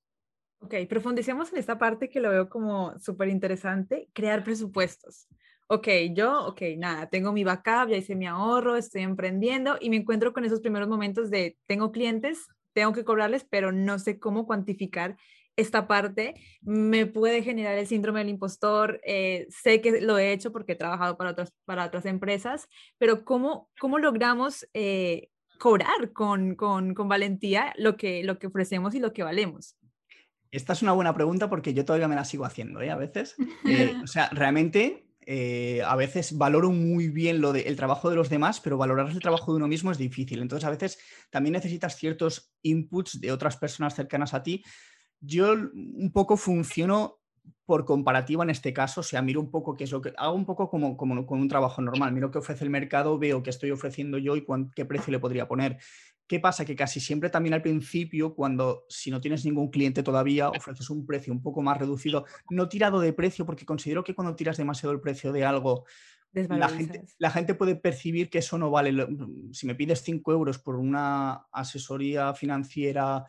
Ok, profundicemos en esta parte que lo veo como súper interesante, crear presupuestos. Ok, yo, ok, nada, tengo mi backup, ya hice mi ahorro, estoy emprendiendo y me encuentro con esos primeros momentos de tengo clientes, tengo que cobrarles, pero no sé cómo cuantificar esta parte me puede generar el síndrome del impostor. Eh, sé que lo he hecho porque he trabajado para otras, para otras empresas, pero ¿cómo, cómo logramos eh, cobrar con, con, con, valentía lo que, lo que ofrecemos y lo que valemos? Esta es una buena pregunta porque yo todavía me la sigo haciendo, ¿eh? A veces. o sea, realmente a veces valoro muy bien lo de, el trabajo de los demás, pero valorar el trabajo de uno mismo es difícil. Entonces, a veces también necesitas ciertos inputs de otras personas cercanas a ti yo un poco funciono por comparativa en este caso, o sea, miro un poco qué es lo que hago un poco como, como con un trabajo normal, miro qué ofrece el mercado, veo qué estoy ofreciendo yo y qué precio le podría poner. ¿Qué pasa? Que casi siempre también al principio, cuando si no tienes ningún cliente todavía, ofreces un precio un poco más reducido, no tirado de precio, porque considero que cuando tiras demasiado el precio de algo, la gente, la gente, puede percibir que eso no vale. Si me pides 5 euros por una asesoría financiera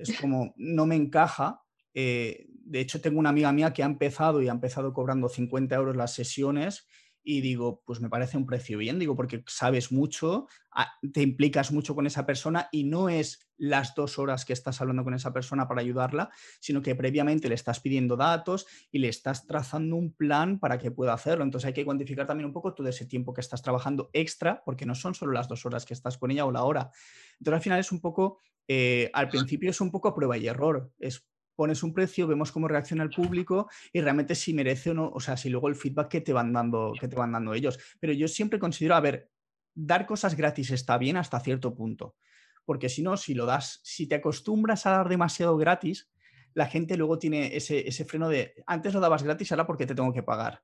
es como, no me encaja. Eh, de hecho, tengo una amiga mía que ha empezado y ha empezado cobrando 50 euros las sesiones y digo, pues me parece un precio bien, digo, porque sabes mucho, ah, te implicas mucho con esa persona y no es las dos horas que estás hablando con esa persona para ayudarla, sino que previamente le estás pidiendo datos y le estás trazando un plan para que pueda hacerlo. Entonces hay que cuantificar también un poco todo ese tiempo que estás trabajando extra, porque no son solo las dos horas que estás con ella o la hora. Entonces al final es un poco, eh, al principio es un poco prueba y error, es pones un precio, vemos cómo reacciona el público y realmente si merece o no, o sea, si luego el feedback que te van dando, que te van dando ellos. Pero yo siempre considero, a ver, dar cosas gratis está bien hasta cierto punto, porque si no, si lo das, si te acostumbras a dar demasiado gratis, la gente luego tiene ese, freno de antes lo dabas gratis, ahora porque te tengo que pagar.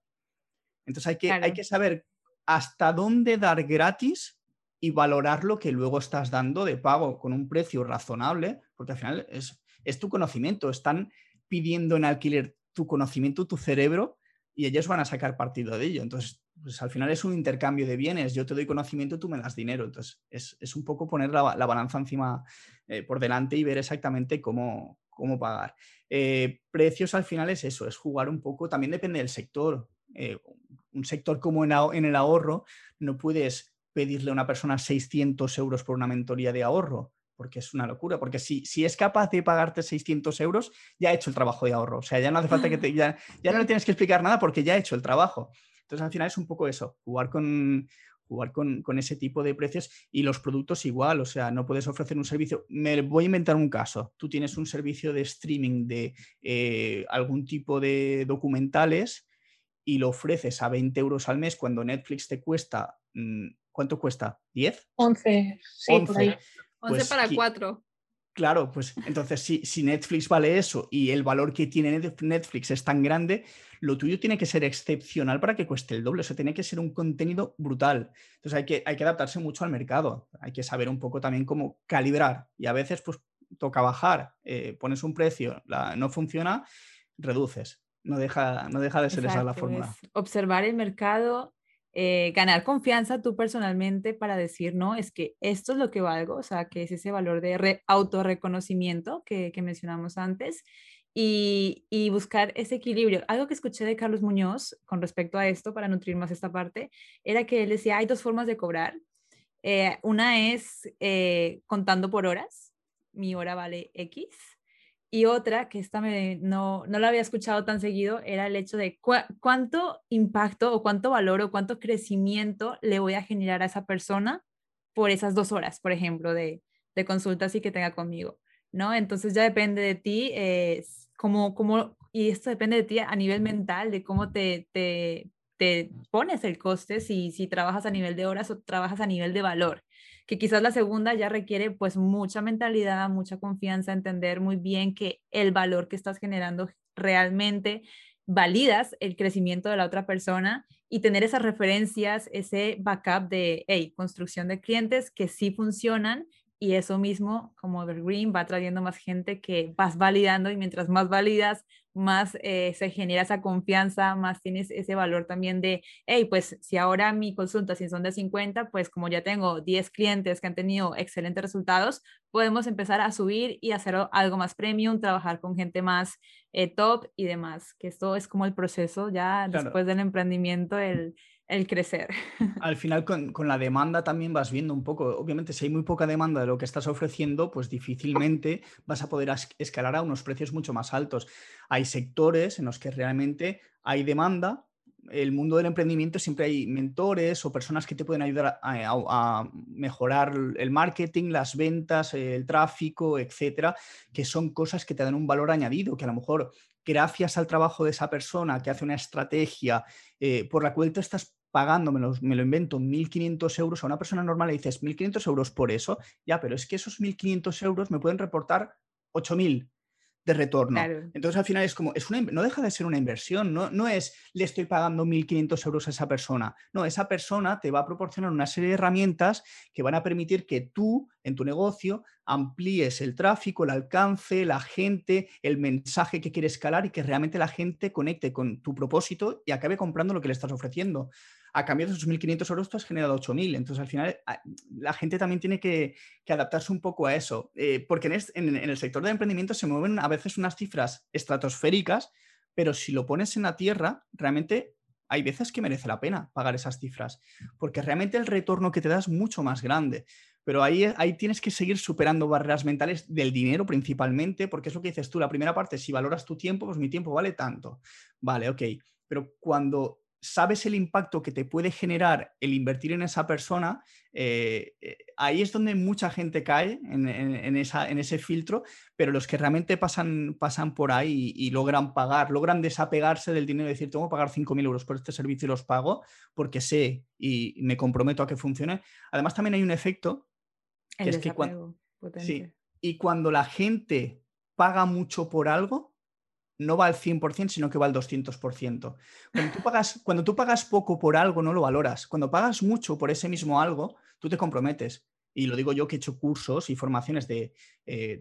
Entonces hay que, hay que saber hasta dónde dar gratis y valorar lo que luego estás dando de pago con un precio razonable, porque al final es, es tu conocimiento, están pidiendo en alquiler tu conocimiento, tu cerebro, y ellos van a sacar partido de ello. Entonces, pues al final es un intercambio de bienes, yo te doy conocimiento, tú me das dinero. Entonces, es, un poco poner la, balanza encima eh, por delante y ver exactamente cómo, cómo pagar. Eh, precios al final es eso, es jugar un poco, también depende del sector. Eh, un sector como en, en, el ahorro, no puedes pedirle a una persona 600 euros por una mentoría de ahorro porque es una locura, porque si, si es capaz de pagarte 600 euros, ya ha hecho el trabajo de ahorro, o sea, ya no hace falta que te, ya, ya no le tienes que explicar nada porque ya ha hecho el trabajo. Entonces, al final es un poco eso, jugar con, jugar con, ese tipo de precios y los productos igual, o sea, no puedes ofrecer un servicio. Me voy a inventar un caso. Tú tienes un servicio de streaming de eh, algún tipo de documentales y lo ofreces a 20 euros al mes cuando Netflix te cuesta, mm, ¿cuánto cuesta? ¿10? 11, sí, 11. 11 pues para 4. Claro, pues entonces si, si, Netflix vale eso y el valor que tiene Netflix es tan grande, lo tuyo tiene que ser excepcional para que cueste el doble. O sea, tiene que ser un contenido brutal. Entonces hay que, hay que adaptarse mucho al mercado. Hay que saber un poco también cómo calibrar. Y a veces, pues, toca bajar. Eh, pones un precio, no funciona, reduces. No deja, no deja de ser esa la fórmula. Observar el mercado eh, ganar confianza tú personalmente para decir, no, es que esto es lo que valgo, o sea, que es ese valor de autorreconocimiento que, que mencionamos antes y, y, buscar ese equilibrio. Algo que escuché de Carlos Muñoz con respecto a esto, para nutrir más esta parte, era que él decía, hay dos formas de cobrar. Eh, una es eh, contando por horas, mi hora vale X, y otra, que esta no, no la había escuchado tan seguido, era el hecho de cuánto impacto o cuánto valor o cuánto crecimiento le voy a generar a esa persona por esas dos horas, por ejemplo, de, de consultas y que tenga conmigo, ¿no? Entonces ya depende de ti, eh, cómo, cómo, y esto depende de ti a nivel mental, de cómo te, te, te pones el coste, si, si trabajas a nivel de horas o trabajas a nivel de valor que quizás la segunda ya requiere pues mucha mentalidad, mucha confianza, entender muy bien que el valor que estás generando realmente validas el crecimiento de la otra persona y tener esas referencias, ese backup de, hey, construcción de clientes que sí funcionan y eso mismo, como Evergreen, va trayendo más gente que vas validando y mientras más validas, más eh, se genera esa confianza, más tienes ese valor también de, hey, pues si ahora mi consulta, si son de 50, pues como ya tengo 10 clientes que han tenido excelentes resultados, podemos empezar a subir y hacer algo más premium, trabajar con gente más eh, top y demás, que esto es como el proceso ya después del emprendimiento, el el crecer. Al final con, la demanda también vas viendo un poco, obviamente si hay muy poca demanda de lo que estás ofreciendo, pues difícilmente vas a poder escalar a unos precios mucho más altos. Hay sectores en los que realmente hay demanda. El mundo del emprendimiento siempre hay mentores o personas que te pueden ayudar a, mejorar el marketing, las ventas, el tráfico, etcétera, que son cosas que te dan un valor añadido, que a lo mejor gracias al trabajo de esa persona que hace una estrategia eh, por la cual tú estás pagando, me lo, invento, 1.500 euros a una persona normal, le dices 1.500 euros por eso, ya, pero es que esos 1.500 euros me pueden reportar 8.000 de retorno. Entonces al final es como, es una, no deja de ser una inversión, no, no es le estoy pagando 1.500 euros a esa persona, no, esa persona te va a proporcionar una serie de herramientas que van a permitir que tú en tu negocio amplíes el tráfico, el alcance, la gente, el mensaje que quieres escalar y que realmente la gente conecte con tu propósito y acabe comprando lo que le estás ofreciendo a cambio de esos 1.500 euros tú has generado 8.000. Entonces, al final, la gente también tiene que, adaptarse un poco a eso, eh, porque en, el sector de emprendimiento se mueven a veces unas cifras estratosféricas, pero si lo pones en la tierra, realmente hay veces que merece la pena pagar esas cifras, porque realmente el retorno que te da es mucho más grande. Pero ahí, ahí tienes que seguir superando barreras mentales del dinero principalmente, porque es lo que dices tú, la primera parte, si valoras tu tiempo, pues mi tiempo vale tanto. Vale, ok. Pero cuando sabes el impacto que te puede generar el invertir en esa persona, eh, eh, ahí es donde mucha gente cae en, esa, en, ese filtro, pero los que realmente pasan, pasan por ahí y, logran pagar, logran desapegarse del dinero y decir, tengo que pagar 5.000 euros por este servicio y los pago porque sé y me comprometo a que funcione. Además, también hay un efecto que es que cuando... Sí, y cuando la gente paga mucho por algo, no va al 100%, sino que va al 200%. Cuando tú, pagas, cuando tú pagas poco por algo, no lo valoras. Cuando pagas mucho por ese mismo algo, tú te comprometes. Y lo digo yo que he hecho cursos y formaciones de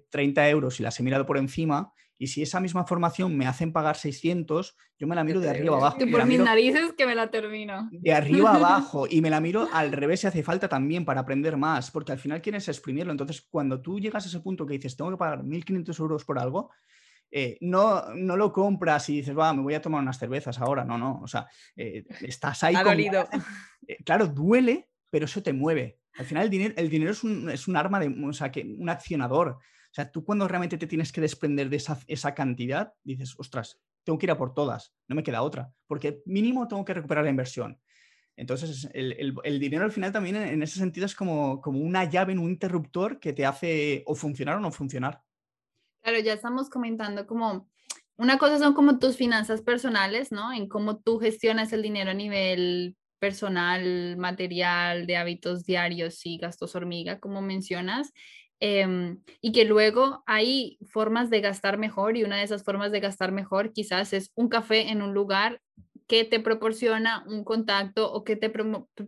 30 eh, euros y las he mirado por encima. Y si esa misma formación me hacen pagar 600, yo me la miro de arriba abajo. Y por mis narices que me la termino. De arriba abajo. Y me la miro al revés si hace falta también para aprender más. Porque al final quieres exprimirlo. Entonces, cuando tú llegas a ese punto que dices, tengo que pagar 1.500 euros por algo, eh, no, no lo compras y dices, va, me voy a tomar unas cervezas ahora. No, no. O sea, eh, estás ahí. con... Eh, claro, duele, pero eso te mueve. Al final el dinero, el dinero es, un, es un arma de, o sea, que, un accionador. O sea, tú cuando realmente te tienes que desprender de esa, esa cantidad, dices, ostras, tengo que ir a por todas, no me queda otra, porque mínimo tengo que recuperar la inversión. Entonces, el, el, el, dinero al final también en ese sentido es como, como una llave en un interruptor que te hace o funcionar o no funcionar. Claro, ya estamos comentando como, una cosa son como tus finanzas personales, ¿no? En cómo tú gestionas el dinero a nivel personal, material, de hábitos diarios y gastos hormiga, como mencionas. Em, y que luego hay formas de gastar mejor y una de esas formas de gastar mejor quizás es un café en un lugar que te proporciona un contacto o que te,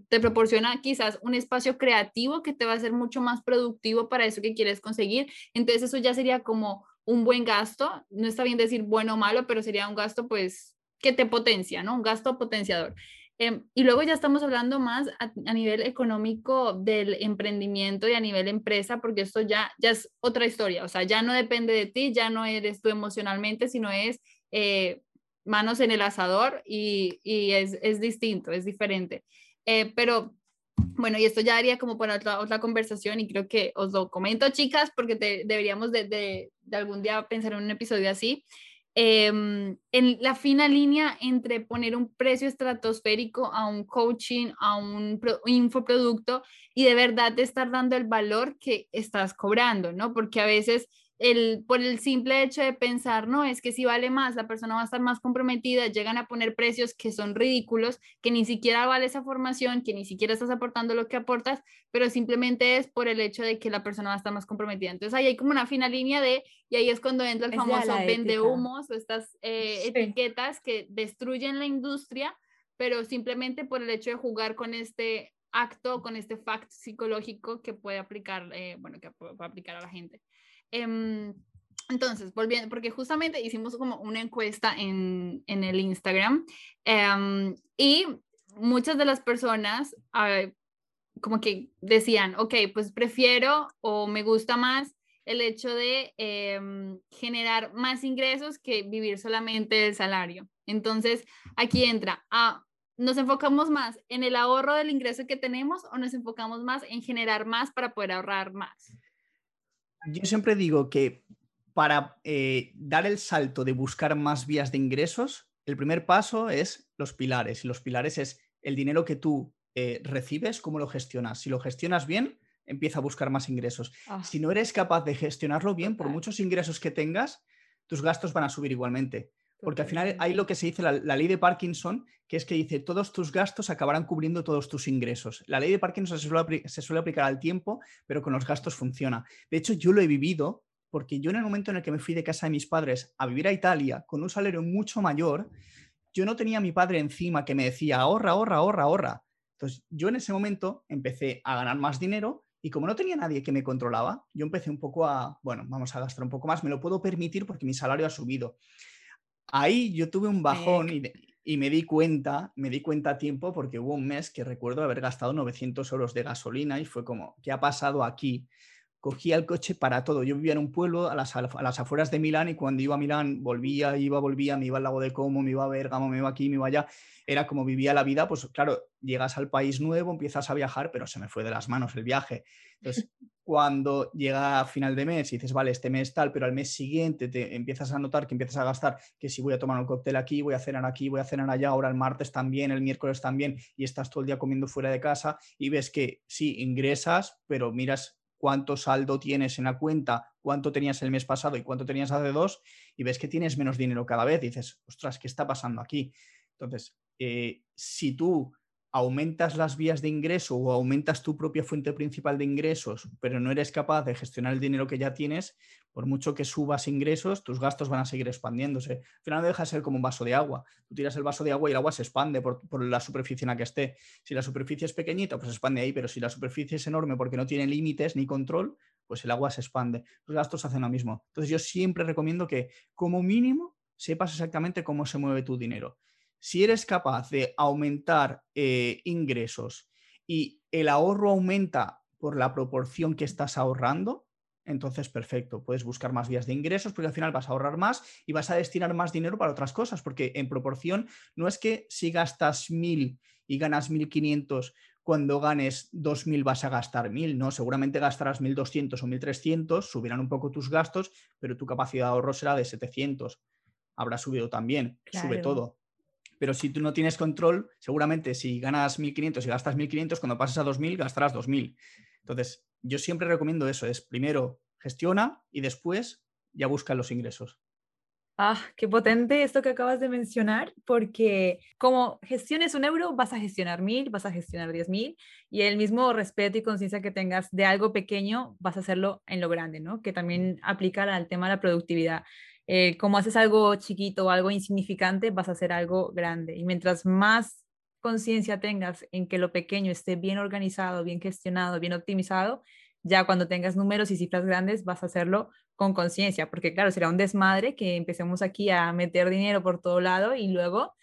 te proporciona quizás un espacio creativo que te va a ser mucho más productivo para eso que quieres conseguir. Entonces eso ya sería como un buen gasto. No está bien decir bueno o malo, pero sería un gasto pues que te potencia, ¿no? Un gasto potenciador. Em, y luego ya estamos hablando más a, nivel económico del emprendimiento y a nivel empresa, porque esto ya, ya es otra historia, o sea, ya no depende de ti, ya no eres tú emocionalmente, sino es eh, manos en el asador y, es, es, distinto, es diferente. Eh, pero bueno, y esto ya haría como para otra, otra conversación y creo que os lo comento, chicas, porque deberíamos de, de, de, algún día pensar en un episodio así. Em, en la fina línea entre poner un precio estratosférico a un coaching, a un infoproducto y de verdad estar dando el valor que estás cobrando, ¿no? Porque a veces el, por el simple hecho de pensar, no, es que si vale más, la persona va a estar más comprometida, llegan a poner precios que son ridículos, que ni siquiera vale esa formación, que ni siquiera estás aportando lo que aportas, pero simplemente es por el hecho de que la persona va a estar más comprometida. Entonces ahí hay como una fina línea de, y ahí es cuando entra el famoso vende humos o estas eh, etiquetas que destruyen la industria, pero simplemente por el hecho de jugar con este acto, con este fact psicológico que puede aplicar, eh, bueno, que puede aplicar a la gente. Em, entonces, volviendo, porque justamente hicimos como una encuesta en, en el Instagram em, y muchas de las personas como que decían, ok, pues prefiero o me gusta más el hecho de em, generar más ingresos que vivir solamente del salario. Entonces, aquí entra, a, ¿nos enfocamos más en el ahorro del ingreso que tenemos o nos enfocamos más en generar más para poder ahorrar más? Yo siempre digo que para eh, dar el salto de buscar más vías de ingresos, el primer paso es los pilares. Y los pilares es el dinero que tú eh, recibes, cómo lo gestionas. Si lo gestionas bien, empieza a buscar más ingresos. Ah. Si no eres capaz de gestionarlo bien, por muchos ingresos que tengas, tus gastos van a subir igualmente. Porque al final hay lo que se dice la, ley de Parkinson, que es que dice todos tus gastos acabarán cubriendo todos tus ingresos. La ley de Parkinson se suele, aplicar al tiempo, pero con los gastos funciona. De hecho, yo lo he vivido porque yo en el momento en el que me fui de casa de mis padres a vivir a Italia con un salario mucho mayor, yo no tenía a mi padre encima que me decía ahorra, ahorra, ahorra, ahorra. Entonces yo en ese momento empecé a ganar más dinero y como no tenía nadie que me controlaba, yo empecé un poco a, bueno, vamos a gastar un poco más, me lo puedo permitir porque mi salario ha subido ahí yo tuve un bajón y, me di cuenta, me di cuenta a tiempo porque hubo un mes que recuerdo haber gastado 900 euros de gasolina y fue como, ¿qué ha pasado aquí? Cogía el coche para todo. Yo vivía en un pueblo a las, a las, afueras de Milán y cuando iba a Milán volvía, iba, volvía, me iba al lago de Como, me iba a Bergamo, me iba aquí, me iba allá. Era como vivía la vida, pues claro, llegas al país nuevo, empiezas a viajar, pero se me fue de las manos el viaje. Entonces, cuando llega a final de mes y dices, vale, este mes tal, pero al mes siguiente te empiezas a notar que empiezas a gastar, que si voy a tomar un cóctel aquí, voy a cenar aquí, voy a cenar allá, ahora el martes también, el miércoles también, y estás todo el día comiendo fuera de casa y ves que sí, ingresas, pero miras cuánto saldo tienes en la cuenta, cuánto tenías el mes pasado y cuánto tenías hace dos, y ves que tienes menos dinero cada vez, dices, ostras, ¿qué está pasando aquí? Entonces, eh, si tú aumentas las vías de ingreso o aumentas tu propia fuente principal de ingresos, pero no eres capaz de gestionar el dinero que ya tienes, por mucho que subas ingresos, tus gastos van a seguir expandiéndose. Al final no deja de ser como un vaso de agua. Tú tiras el vaso de agua y el agua se expande por, la superficie en la que esté. Si la superficie es pequeñita, pues se expande ahí, pero si la superficie es enorme porque no tiene límites ni control, pues el agua se expande. Los gastos hacen lo mismo. Entonces yo siempre recomiendo que como mínimo sepas exactamente cómo se mueve tu dinero si eres capaz de aumentar eh, ingresos y el ahorro aumenta por la proporción que estás ahorrando, entonces perfecto, puedes buscar más vías de ingresos porque al final vas a ahorrar más y vas a destinar más dinero para otras cosas, porque en proporción no es que si gastas mil y ganas 1.500, cuando ganes 2.000 vas a gastar 1.000, no, seguramente gastarás 1.200 o 1.300, subirán un poco tus gastos, pero tu capacidad de ahorro será de 700. Habrá subido también, sube todo pero si tú no tienes control, seguramente si ganas 1.500 y gastas 1.500, cuando pases a 2.000 gastarás 2.000. Entonces, yo siempre recomiendo eso, es primero gestiona y después ya busca los ingresos. Ah, qué potente esto que acabas de mencionar, porque como gestiones un euro, vas a gestionar mil, vas a gestionar diez mil, y el mismo respeto y conciencia que tengas de algo pequeño, vas a hacerlo en lo grande, ¿no? Que también aplica al tema de la productividad. Eh, como haces algo chiquito o algo insignificante, vas a hacer algo grande. Y mientras más conciencia tengas en que lo pequeño esté bien organizado, bien gestionado, bien optimizado, ya cuando tengas números y cifras grandes vas a hacerlo con conciencia, porque claro, será un desmadre que empecemos aquí a meter dinero por todo lado y luego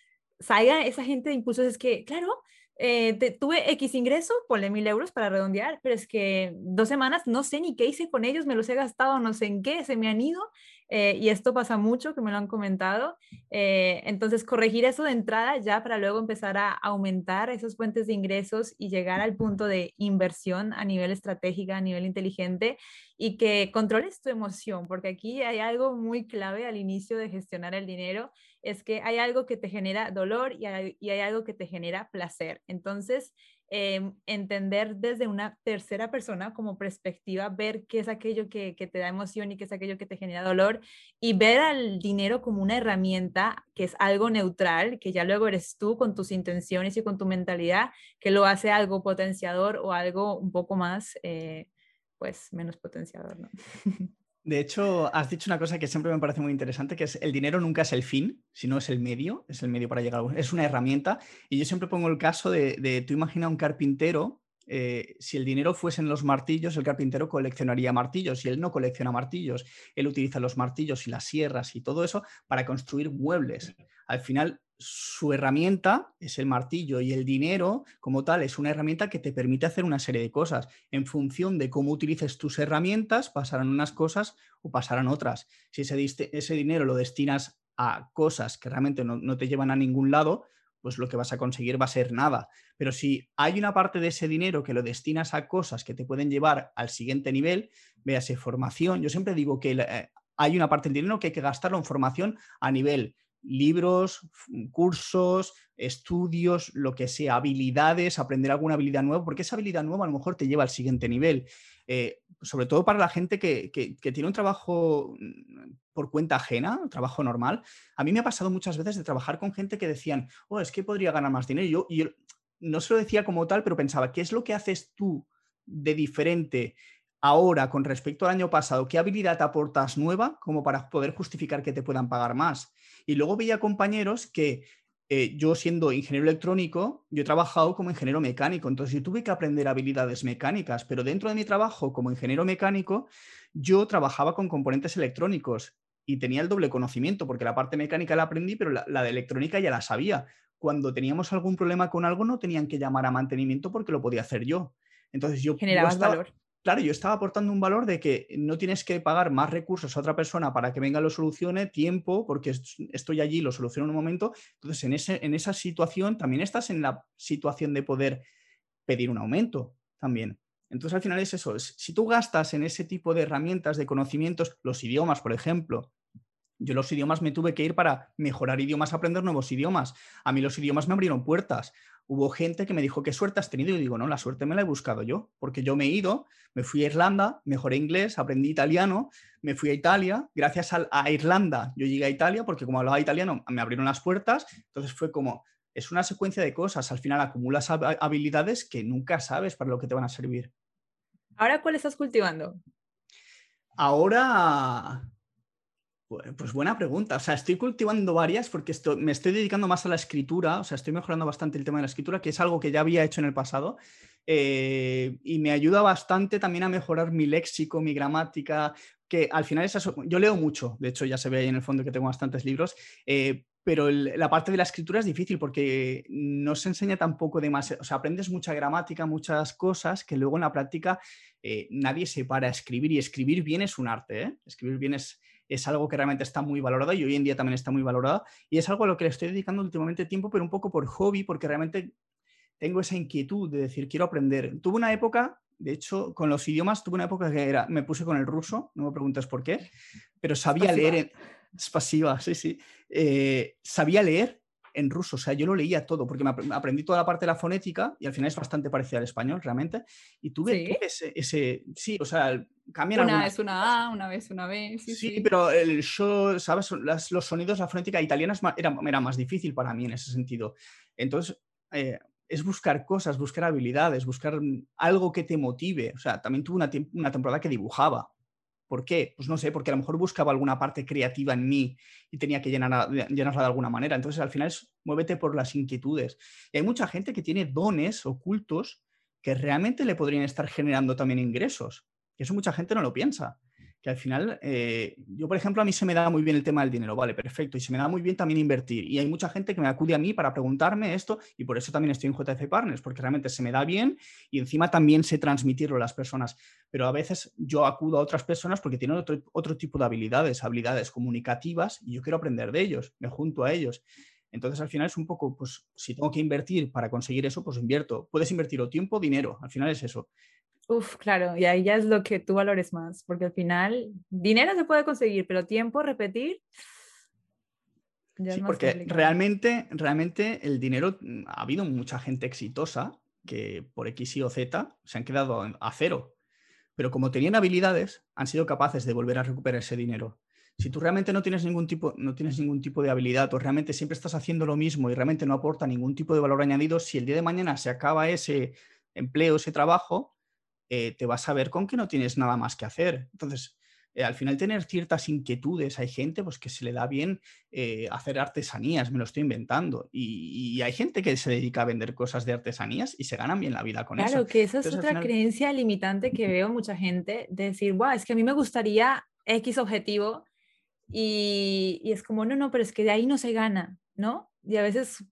salga esa gente de impulsos, es que, claro, eh, tuve X ingreso, ponle mil euros para redondear, pero es que dos semanas no sé ni qué hice con ellos, me los he gastado no sé en qué, se me han ido eh, y esto pasa mucho, que me lo han comentado. Eh, entonces, corregir eso de entrada ya para luego empezar a aumentar esos fuentes de ingresos y llegar al punto de inversión a nivel estratégico, a nivel inteligente y que controles tu emoción, porque aquí hay algo muy clave al inicio de gestionar el dinero, es que hay algo que te genera dolor y hay, algo que te genera placer. Entonces, Em, entender desde una tercera persona como perspectiva, ver qué es aquello que, que, te da emoción y qué es aquello que te genera dolor y ver al dinero como una herramienta que es algo neutral, que ya luego eres tú con tus intenciones y con tu mentalidad, que lo hace algo potenciador o algo un poco más, eh, pues, menos potenciador. ¿no? De hecho, has dicho una cosa que siempre me parece muy interesante, que es el dinero nunca es el fin, sino es el medio, es el medio para llegar a Es una herramienta. Y yo siempre pongo el caso de, de tú imagina un carpintero, eh, si el dinero fuesen los martillos, el carpintero coleccionaría martillos y él no colecciona martillos. Él utiliza los martillos y las sierras y todo eso para construir muebles. Al final, su herramienta es el martillo y el dinero como tal es una herramienta que te permite hacer una serie de cosas. En función de cómo utilices tus herramientas, pasarán unas cosas o pasarán otras. Si ese, ese dinero lo destinas a cosas que realmente no, te llevan a ningún lado, pues lo que vas a conseguir va a ser nada. Pero si hay una parte de ese dinero que lo destinas a cosas que te pueden llevar al siguiente nivel, véase formación, yo siempre digo que eh, hay una parte del dinero que hay que gastarlo en formación a nivel libros, cursos, estudios, lo que sea, habilidades, aprender alguna habilidad nueva, porque esa habilidad nueva a lo mejor te lleva al siguiente nivel. Eh, sobre todo para la gente que, tiene un trabajo mm, por cuenta ajena, un trabajo normal. A mí me ha pasado muchas veces de trabajar con gente que decían, oh, es que podría ganar más dinero. yo, yo no se lo decía como tal, pero pensaba, ¿qué es lo que haces tú de diferente ahora con respecto al año pasado? ¿Qué habilidad aportas nueva como para poder justificar que te puedan pagar más? Y luego veía compañeros que eh, yo siendo ingeniero electrónico, yo he trabajado como ingeniero mecánico, entonces yo tuve que aprender habilidades mecánicas, pero dentro de mi trabajo como ingeniero mecánico, yo trabajaba con componentes electrónicos y tenía el doble conocimiento, porque la parte mecánica la aprendí, pero la, de electrónica ya la sabía. Cuando teníamos algún problema con algo, no tenían que llamar a mantenimiento porque lo podía hacer yo. Entonces yo... Generabas valor. Claro, yo estaba aportando un valor de que no tienes que pagar más recursos a otra persona para que venga y lo solucione, tiempo, porque estoy allí, lo soluciono en un momento. Entonces, en, ese, en esa situación también estás en la situación de poder pedir un aumento también. Entonces, al final es eso. Si tú gastas en ese tipo de herramientas, de conocimientos, los idiomas, por ejemplo, yo los idiomas me tuve que ir para mejorar idiomas, aprender nuevos idiomas. A mí los idiomas me abrieron puertas. Hubo gente que me dijo, ¿qué suerte has tenido? Y digo, no, la suerte me la he buscado yo, porque yo me he ido, me fui a Irlanda, mejoré inglés, aprendí italiano, me fui a Italia. Gracias a, Irlanda yo llegué a Italia, porque como hablaba italiano, me abrieron las puertas. Entonces fue como, es una secuencia de cosas. Al final acumulas habilidades que nunca sabes para lo que te van a servir. ¿Ahora cuál estás cultivando? Ahora, pues buena pregunta. O sea, estoy cultivando varias porque me estoy dedicando más a la escritura. O sea, estoy mejorando bastante el tema de la escritura, que es algo que ya había hecho en el pasado. Eh, y me ayuda bastante también a mejorar mi léxico, mi gramática, que al final es eso. Yo leo mucho, de hecho ya se ve ahí en el fondo que tengo bastantes libros, eh, pero la parte de la escritura es difícil porque no se enseña tampoco demasiado, o sea, aprendes mucha gramática, muchas cosas que luego en la práctica eh, nadie se para a escribir y escribir bien es un arte, escribir bien es, es algo que realmente está muy valorado y hoy en día también está muy valorado y es algo a lo que le estoy dedicando últimamente tiempo, pero un poco por hobby, porque realmente tengo esa inquietud de decir, quiero aprender. Tuve una época, de hecho, con los idiomas, tuve una época que era, me puse con el ruso, no me preguntes por qué, pero sabía leer... En, es pasiva, sí, sí. Eh, sabía leer en ruso, o sea, yo lo leía todo, porque me aprendí toda la parte de la fonética y al final es bastante parecida al español, realmente. Y tuve, ese, sí, o sea, cambian Una vez una A, una vez una B. Sí, pero el show, ¿sabes? los sonidos, la fonética italiana era, era, más difícil para mí en ese sentido. Entonces, eh, es buscar cosas, buscar habilidades, buscar algo que te motive. O sea, también tuve una, una temporada que dibujaba ¿Por qué? Pues no sé, porque a lo mejor buscaba alguna parte creativa en mí y tenía que llenar, llenarla de alguna manera. Entonces, al final es muévete por las inquietudes. Y hay mucha gente que tiene dones ocultos que realmente le podrían estar generando también ingresos. Y eso mucha gente no lo piensa que al final, eh, yo por ejemplo, a mí se me da muy bien el tema del dinero, vale, perfecto, y se me da muy bien también invertir. Y hay mucha gente que me acude a mí para preguntarme esto, y por eso también estoy en JF Partners, porque realmente se me da bien y encima también sé transmitirlo a las personas. Pero a veces yo acudo a otras personas porque tienen otro, otro tipo de habilidades, habilidades comunicativas, y yo quiero aprender de ellos, me junto a ellos. Entonces, al final es un poco, pues, si tengo que invertir para conseguir eso, pues invierto. Puedes invertir o tiempo o dinero, al final es eso. Uf, claro, y ahí ya es lo que tú valores más, porque al final dinero se puede conseguir, pero tiempo, repetir. sí, porque realmente, realmente el dinero, mm, ha habido mucha gente exitosa que por X, Y o Z se han quedado a cero, pero como tenían habilidades, han sido capaces de volver a recuperar ese dinero. Si tú realmente no tienes ningún tipo, no tienes ningún tipo de habilidad o realmente siempre estás haciendo lo mismo y realmente no aporta ningún tipo de valor añadido, si el día de mañana se acaba ese empleo, ese trabajo, eh, te vas a ver con que no tienes nada más que hacer. Entonces, eh, al final tener ciertas inquietudes, hay gente pues, que se le da bien eh, hacer artesanías, me lo estoy inventando, y, hay gente que se dedica a vender cosas de artesanías y se ganan bien la vida con eso. Claro, que esa es otra creencia limitante que veo mucha gente, de decir, wow, es que a mí me gustaría X objetivo, y, y es como, no, no, pero es que de ahí no se gana, ¿no? Y a veces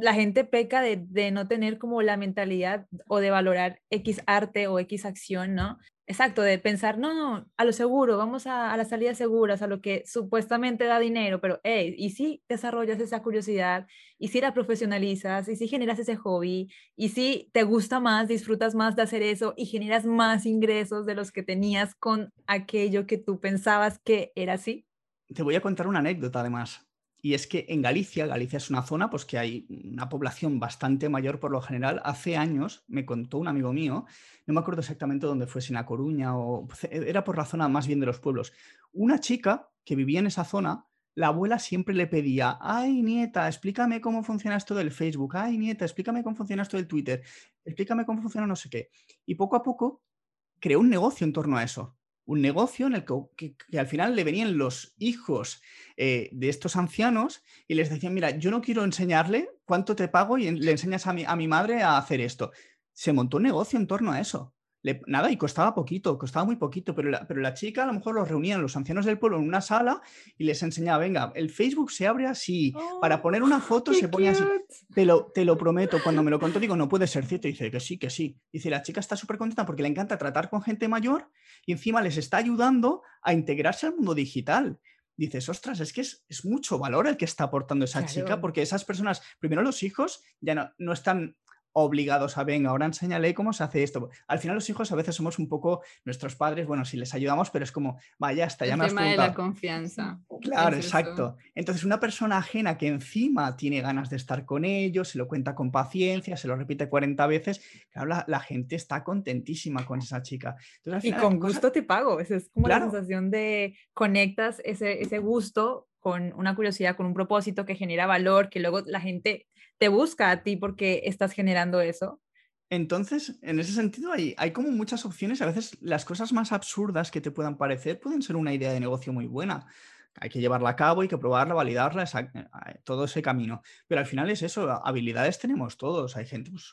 la gente peca de, no tener como la mentalidad o de valorar X arte o X acción, ¿no? Exacto, de pensar, no, no, a lo seguro, vamos a, las salidas seguras, a lo que supuestamente da dinero, pero, hey, ¿y si desarrollas esa curiosidad? ¿Y si la profesionalizas? ¿Y si generas ese hobby? ¿Y si te gusta más, disfrutas más de hacer eso y generas más ingresos de los que tenías con aquello que tú pensabas que era así? Te voy a contar una anécdota además. Y es que en Galicia, Galicia es una zona pues, que hay una población bastante mayor por lo general. Hace años me contó un amigo mío, no me acuerdo exactamente dónde fue, si en La Coruña o pues, e, era por la zona más bien de los pueblos. Una chica que vivía en esa zona, la abuela siempre le pedía, ay nieta, explícame cómo funciona esto del Facebook, ay nieta, explícame cómo funciona esto del Twitter, explícame cómo funciona no sé qué. Y poco a poco creó un negocio en torno a eso un negocio en el que, al final le venían los hijos eh, de estos ancianos y les decían, mira, yo no quiero enseñarle cuánto te pago y le enseñas a mi, a mi madre a hacer esto. Se montó un negocio en torno a eso. Nada, y costaba poquito, costaba muy poquito, pero la, pero la chica a lo mejor los reunían los ancianos del pueblo en una sala y les enseñaba, venga, el Facebook se abre así, para Oh, poner una foto se pone así. Te lo, te lo prometo, cuando me lo contó digo, no puede ser cierto. Y dice que sí, que sí. Dice, la chica está súper contenta porque le encanta tratar con gente mayor y encima les está ayudando a integrarse al mundo digital. Dices, ostras, es que es, es mucho valor el que está aportando esa chica porque esas personas, primero los hijos, ya no, no están obligados a, venga, ahora enséñale cómo se hace esto. Al final los hijos a veces somos un poco nuestros padres, bueno, si les ayudamos, pero es como, vaya, hasta ya El me has tema de la confianza. Claro, Es eso. exacto. Entonces, una persona ajena que encima tiene ganas de estar con ellos, se lo cuenta con paciencia, se lo repite 40 veces, claro, la, la gente está contentísima con esa chica. Entonces, al Y con gusto te pago. Esa es como Claro. la sensación de conectas ese, ese gusto con una curiosidad, con un propósito que genera valor, que luego la gente te busca a ti porque estás generando eso. Entonces, en ese sentido, hay, como muchas opciones. A veces las cosas más absurdas que te puedan parecer pueden ser una idea de negocio muy buena. Hay que llevarla a cabo, hay que probarla, validarla, esa- eh, todo ese camino. Pero al final es eso, habilidades tenemos todos. Hay gente, pues,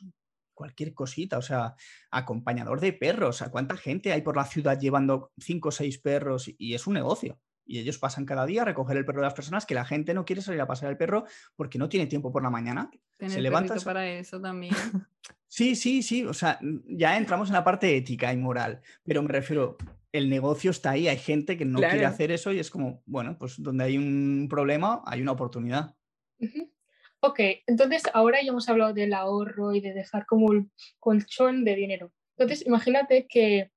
cualquier cosita, o sea, acompañador de perros. ¿A cuánta gente hay por la ciudad llevando cinco o seis perros y es un negocio? Y ellos pasan cada día a recoger el perro de las personas que la gente no quiere salir a pasar el perro porque no tiene tiempo por la mañana. Tener levanta para eso también. Sí, sí, sí, o sea, ya entramos en la parte ética y moral, pero me refiero, el negocio está ahí, hay gente que no quiere hacer eso y es como, bueno, pues donde hay un problema, hay una oportunidad. Ok, entonces ahora ya hemos hablado del ahorro y de dejar como el colchón de dinero. Entonces, imagínate que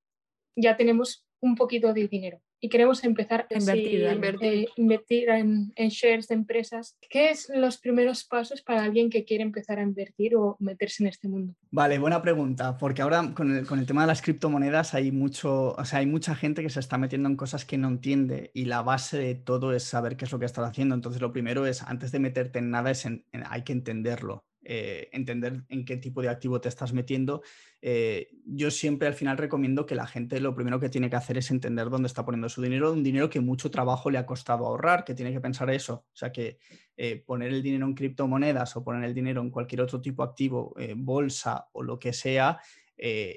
ya tenemos un poquito de dinero y queremos empezar a Invertir, dale. Invertir. invertir en, en shares de empresas. ¿Qué son los primeros pasos para alguien que quiere empezar a invertir o meterse en este mundo? Vale, buena pregunta, porque ahora con el, con el tema de las criptomonedas hay mucho, o sea, hay mucha gente que se está metiendo en cosas que no entiende y la base de todo es saber qué es lo que estás haciendo. Entonces, lo primero es, antes de meterte en nada, es en- en- hay que entenderlo, eh, entender en qué tipo de activo te estás metiendo. Eh, yo siempre al final recomiendo que la gente lo primero que tiene que hacer es entender dónde está poniendo su dinero, un dinero que mucho trabajo le ha costado ahorrar, que tiene que pensar eso. O sea, que eh, poner el dinero en criptomonedas o poner el dinero en cualquier otro tipo de activo, bolsa o lo que sea,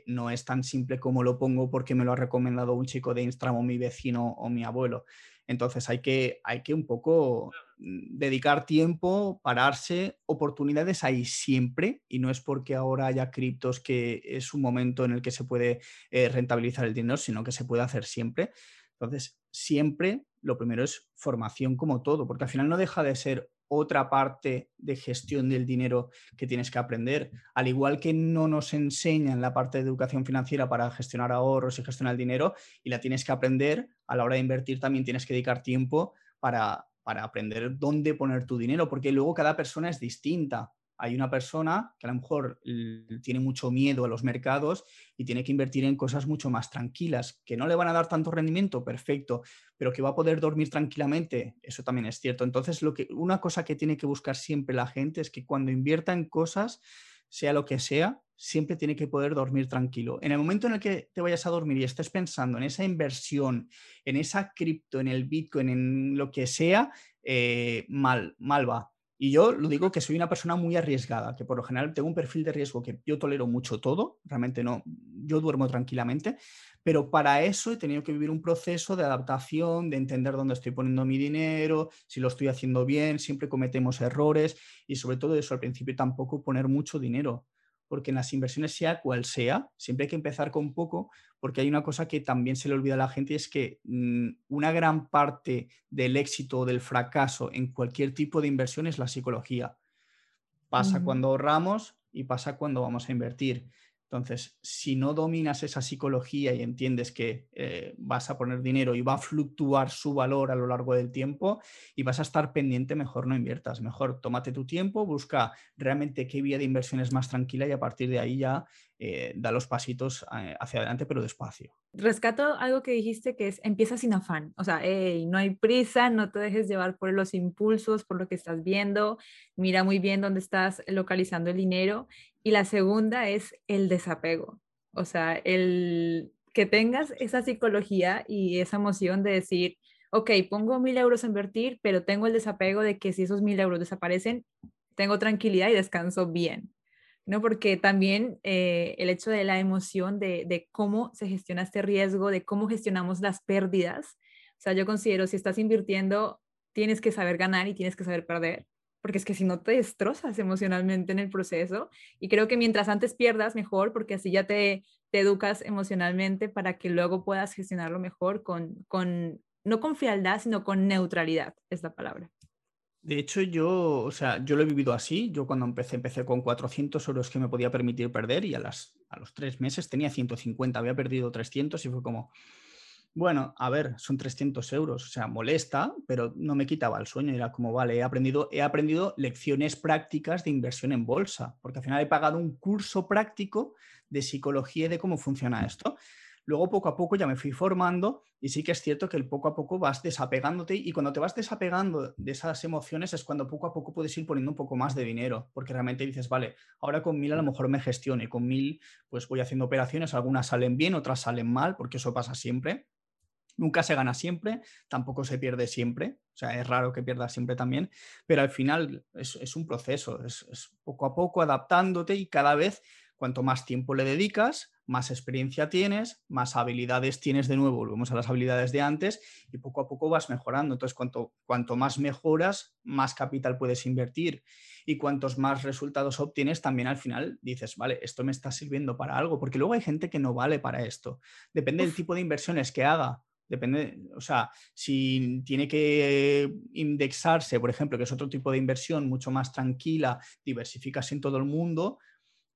no es tan simple como lo pongo porque me lo ha recomendado un chico de Instagram o mi vecino o mi abuelo. Entonces hay que, hay que un poco mm, dedicar tiempo, pararse, oportunidades hay siempre y no es porque ahora haya criptos que es un momento en el que se puede eh, rentabilizar el dinero, sino que se puede hacer siempre. Entonces, siempre lo primero es formación como todo, porque al final no deja de ser otra parte de gestión del dinero que tienes que aprender. Al igual que no nos enseñan la parte de educación financiera para gestionar ahorros y gestionar el dinero, y la tienes que aprender, a la hora de invertir también tienes que dedicar tiempo para, para aprender dónde poner tu dinero, porque luego cada persona es distinta. Hay una persona que a lo mejor tiene mucho miedo a los mercados y tiene que invertir en cosas mucho más tranquilas, que no le van a dar tanto rendimiento, perfecto, pero que va a poder dormir tranquilamente, eso también es cierto. Entonces, lo que, una cosa que tiene que buscar siempre la gente es que cuando invierta en cosas, sea lo que sea, siempre tiene que poder dormir tranquilo. En el momento en el que te vayas a dormir y estés pensando en esa inversión, en esa cripto, en el Bitcoin, en lo que sea, eh, mal, mal va. Y yo lo digo que soy una persona muy arriesgada, que por lo general tengo un perfil de riesgo que yo tolero mucho todo, realmente no, yo duermo tranquilamente, pero para eso he tenido que vivir un proceso de adaptación, de entender dónde estoy poniendo mi dinero, si lo estoy haciendo bien, siempre cometemos errores y sobre todo eso al principio tampoco poner mucho dinero, porque en las inversiones sea cual sea, siempre hay que empezar con poco, porque hay una cosa que también se le olvida a la gente y es que mm, una gran parte del éxito o del fracaso en cualquier tipo de inversión es la psicología. Pasa cuando ahorramos y pasa cuando vamos a invertir. Entonces, si no dominas esa psicología y entiendes que eh, vas a poner dinero y va a fluctuar su valor a lo largo del tiempo y vas a estar pendiente, mejor no inviertas. Mejor tómate tu tiempo, busca realmente qué vía de inversión es más tranquila y a partir de ahí ya eh, da los pasitos eh, hacia adelante, pero despacio. Rescato algo que dijiste que es empieza sin afán. O sea, hey, no hay prisa, no te dejes llevar por los impulsos, por lo que estás viendo. Mira muy bien dónde estás localizando el dinero. Y la segunda es el desapego. O sea, el que tengas esa psicología y esa emoción de decir, ok, pongo mil euros a invertir, pero tengo el desapego de que si esos mil euros desaparecen, tengo tranquilidad y descanso bien. ¿No? Porque también eh, el hecho de la emoción, de, cómo se gestiona este riesgo, de cómo gestionamos las pérdidas. O sea, yo considero, si estás invirtiendo, tienes que saber ganar y tienes que saber perder, porque es que si no te destrozas emocionalmente en el proceso. Y creo que mientras antes pierdas, mejor, porque así ya te, te educas emocionalmente para que luego puedas gestionarlo mejor con, con, no con frialdad, sino con neutralidad, es la palabra. De hecho, yo, o sea, yo lo he vivido así. Yo cuando empecé, empecé con 400 euros que me podía permitir perder y a, las, a los tres meses tenía 150, había perdido 300 y fue como, bueno, a ver, son 300 euros, o sea, molesta, pero no me quitaba el sueño. Era como, vale, he aprendido, he aprendido lecciones prácticas de inversión en bolsa, porque al final he pagado un curso práctico de psicología y de cómo funciona esto. Luego poco a poco ya me fui formando y sí que es cierto que el poco a poco vas desapegándote y cuando te vas desapegando de esas emociones es cuando poco a poco puedes ir poniendo un poco más de dinero, porque realmente dices, vale, ahora con mil a lo mejor me gestione, con mil pues voy haciendo operaciones, algunas salen bien, otras salen mal, porque eso pasa siempre. Nunca se gana siempre, tampoco se pierde siempre, o sea, es raro que pierdas siempre también, pero al final es, un proceso, es, es poco a poco adaptándote y cada vez cuanto más tiempo le dedicas, más experiencia tienes, más habilidades tienes de nuevo, volvemos a las habilidades de antes y poco a poco vas mejorando. Entonces, cuanto, cuanto más mejoras, más capital puedes invertir y cuantos más resultados obtienes, también al final dices, vale, esto me está sirviendo para algo, porque luego hay gente que no vale para esto. Depende del tipo de inversiones que haga. Depende, o sea, si tiene que indexarse, por ejemplo, que es otro tipo de inversión mucho más tranquila, diversificas en todo el mundo,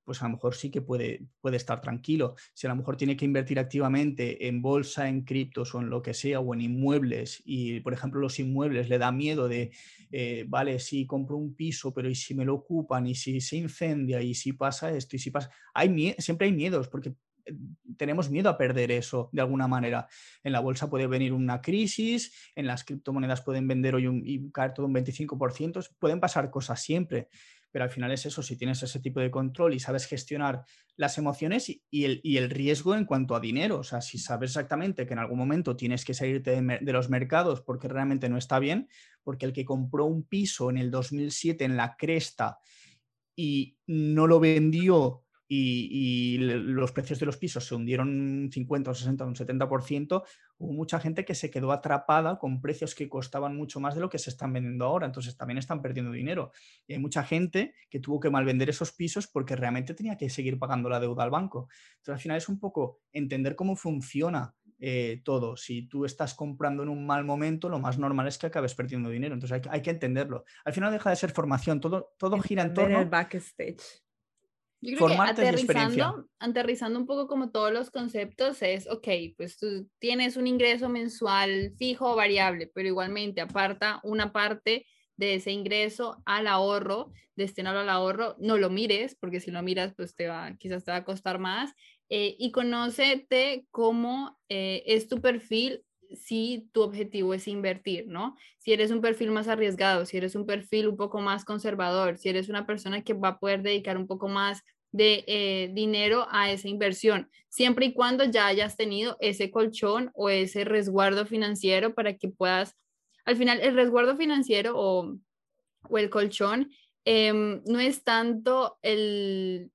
pues a lo mejor sí que puede, puede estar tranquilo. Si a lo mejor tiene que invertir activamente en bolsa, en criptos o en lo que sea, o en inmuebles, y por ejemplo los inmuebles le da miedo de, eh, vale, si compro un piso, pero ¿y si me lo ocupan? ¿Y si se incendia? ¿Y si pasa esto? ¿Y si pasa? Hay, siempre hay miedos, porque eh, tenemos miedo a perder eso de alguna manera. En la bolsa puede venir una crisis, en las criptomonedas pueden vender hoy y caer todo un 25%, pueden pasar cosas siempre pero al final es eso, si tienes ese tipo de control y sabes gestionar las emociones y, el, riesgo en cuanto a dinero, o sea, si sabes exactamente que en algún momento tienes que salirte de, los mercados porque realmente no está bien, porque el que compró un piso en el 2007 en la cresta y no lo vendió y, los precios de los pisos se hundieron un 50, un 60, un 70%, hubo mucha gente que se quedó atrapada con precios que costaban mucho más de lo que se están vendiendo ahora, entonces también están perdiendo dinero. Y hay mucha gente que tuvo que malvender esos pisos porque realmente tenía que seguir pagando la deuda al banco. Entonces al final es un poco entender cómo funciona eh, todo. Si tú estás comprando en un mal momento, lo más normal es que acabes perdiendo dinero. Entonces hay, que entenderlo. Al final deja de ser formación, todo, todo gira en torno... El backstage. Yo creo que aterrizando, aterrizando un poco como todos los conceptos es, ok, pues tú tienes un ingreso mensual fijo o variable, pero igualmente aparta una parte de ese ingreso al ahorro, destinarlo al ahorro, no lo mires, porque si lo miras, pues te va, quizás te va a costar más, eh, y conócete cómo eh, es tu perfil si tu objetivo es invertir, ¿no? Si eres un perfil más arriesgado, si eres un perfil un poco más conservador, si eres una persona que va a poder dedicar un poco más de eh, dinero a esa inversión, siempre y cuando ya hayas tenido ese colchón o ese resguardo financiero para que puedas, al final el resguardo financiero o, el colchón em, no es tanto el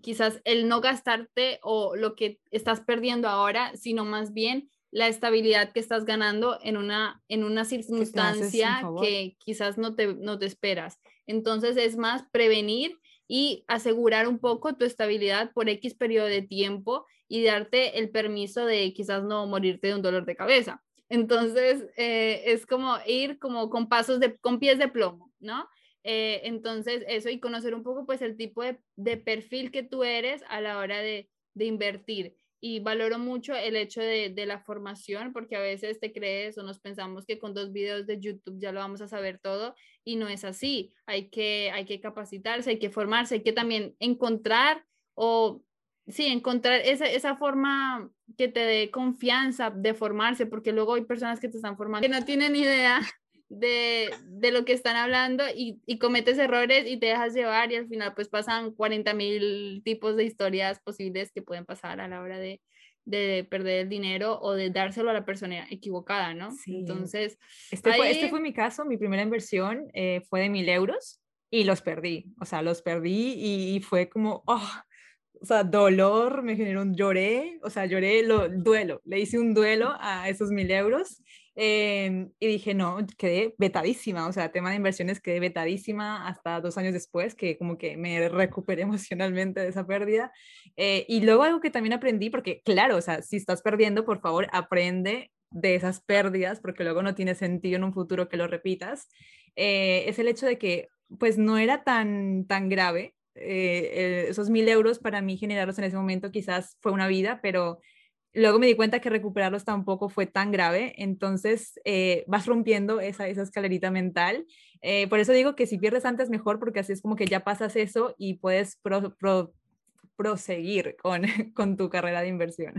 quizás el no gastarte o lo que estás perdiendo ahora, sino más bien la estabilidad que estás ganando en una, en una circunstancia que quizás no te, no te esperas. Entonces es más prevenir y asegurar un poco tu estabilidad por X periodo de tiempo y darte el permiso de quizás no morirte de un dolor de cabeza. Entonces eh, es como ir como con pasos de, con pies de plomo, ¿no? Eh, entonces eso y conocer un poco pues el tipo de, de perfil que tú eres a la hora de, de invertir y valoro mucho el hecho de, de, la formación porque a veces te crees o nos pensamos que con dos videos de YouTube ya lo vamos a saber todo y no es así. Hay que, hay que capacitarse, hay que formarse, hay que también encontrar o sí, encontrar esa, esa forma que te dé confianza de formarse porque luego hay personas que te están formando que no tienen idea de, de, lo que están hablando y, y, cometes errores y te dejas llevar y al final pues pasan 40 mil tipos de historias posibles que pueden pasar a la hora de, de perder el dinero o de dárselo a la persona equivocada, ¿no? Sí. Entonces, este, fue, este fue mi caso, mi primera inversión eh, fue de mil euros y los perdí, o sea, los perdí y, fue como, oh, o sea, dolor, me generó un lloré, o sea, lloré, lo, duelo, le hice un duelo a esos mil euros em, y dije, no, quedé vetadísima, o sea, tema de inversiones quedé vetadísima hasta dos años después, que como que me recuperé emocionalmente de esa pérdida. Eh, y luego algo que también aprendí, porque claro, o sea, si estás perdiendo, por favor, aprende de esas pérdidas, porque luego no tiene sentido en un futuro que lo repitas, eh, es el hecho de que pues no era tan, tan grave. Eh, esos mil euros para mí generarlos en ese momento quizás fue una vida, pero luego me di cuenta que recuperarlos tampoco fue tan grave, entonces eh, vas rompiendo esa, esa escalerita mental. por eso digo que si pierdes antes mejor, porque así es como que ya pasas eso y puedes proseguir con, con tu carrera de inversión.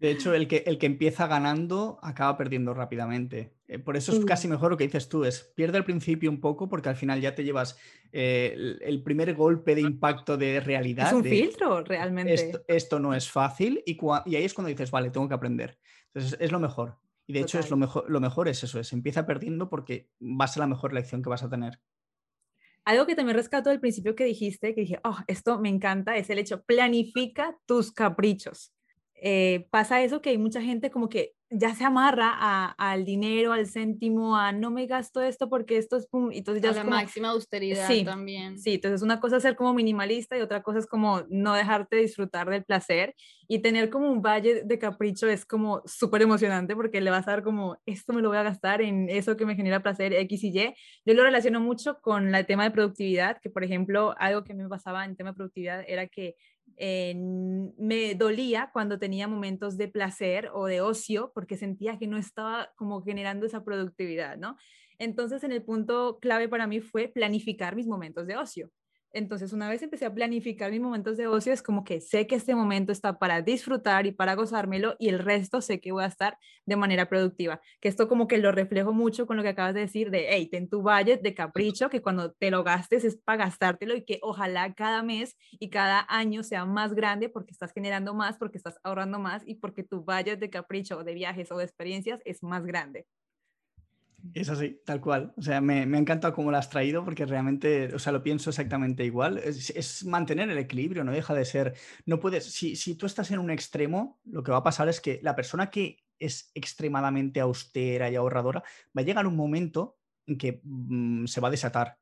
De hecho, el que, el que empieza ganando acaba perdiendo rápidamente. Eh, por eso es casi mejor lo que dices tú, es pierde al principio un poco porque al final ya te llevas eh, el, primer golpe de impacto de realidad. Es un filtro, realmente. Esto, no es fácil y, y, ahí es cuando dices, vale, tengo que aprender. Entonces es lo mejor. Y de hecho es lo mejor, lo mejor es eso, es empieza perdiendo porque va a ser la mejor lección que vas a tener. Algo que también rescato del principio que dijiste, que dije, oh, esto me encanta, es el hecho, planifica tus caprichos. Eh, pasa eso que hay mucha gente como que ya se amarra al dinero, al céntimo, a no me gasto esto porque esto es pum, entonces ya la máxima austeridad sí, también. Sí, entonces una cosa es ser como minimalista y otra cosa es como no dejarte disfrutar del placer y tener como un valle de capricho es como súper emocionante porque le vas a dar como esto me lo voy a gastar en eso que me genera placer X y Y. Yo lo relaciono mucho con el tema de productividad, que por ejemplo algo que me pasaba en tema de productividad era que me dolía cuando tenía momentos de placer o de ocio porque sentía que no estaba como generando esa productividad, ¿no? Entonces, en el punto clave para mí fue planificar mis momentos de ocio. Entonces, una vez empecé a planificar mis momentos de ocio, es como que sé que este momento está para disfrutar y para gozármelo y el resto sé que voy a estar de manera productiva. Que esto como que lo reflejo mucho con lo que acabas de decir de, hey, ten tu budget de capricho, que cuando te lo gastes es para gastártelo y que ojalá cada mes y cada año sea más grande porque estás generando más, porque estás ahorrando más y porque tu budget de capricho, de viajes o de experiencias es más grande. Es así, tal cual. O sea, me, me ha encantado cómo lo has traído porque realmente, o sea, lo pienso exactamente igual. Es, mantener el equilibrio, no deja de ser, no puedes, si, si, tú estás en un extremo, lo que va a pasar es que la persona que es extremadamente austera y ahorradora va a llegar un momento en que mm, se va a desatar.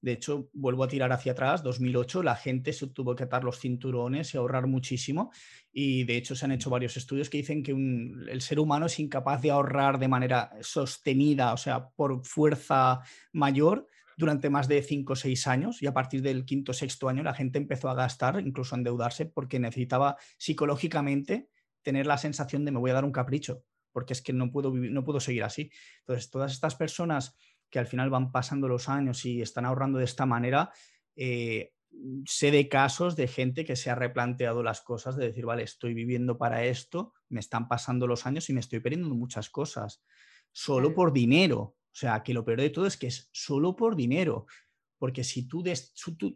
De hecho, vuelvo a tirar hacia atrás, 2008, la gente se tuvo que atar los cinturones y ahorrar muchísimo. Y de hecho se han hecho varios estudios que dicen que el ser humano es incapaz de ahorrar de manera sostenida, o sea, por fuerza mayor, durante más de 5 o 6 años. Y a partir del quinto o sexto año la gente empezó a gastar, incluso a endeudarse, porque necesitaba psicológicamente tener la sensación de me voy a dar un capricho, porque es que no puedo, vivir, no puedo seguir así. Entonces, todas estas personas que al final van pasando los años y están ahorrando de esta manera, eh, sé de casos de gente que se ha replanteado las cosas, de decir, vale, estoy viviendo para esto, me están pasando los años y me estoy perdiendo muchas cosas, solo por dinero. O sea, que lo peor de todo es que es solo por dinero. Porque si tú,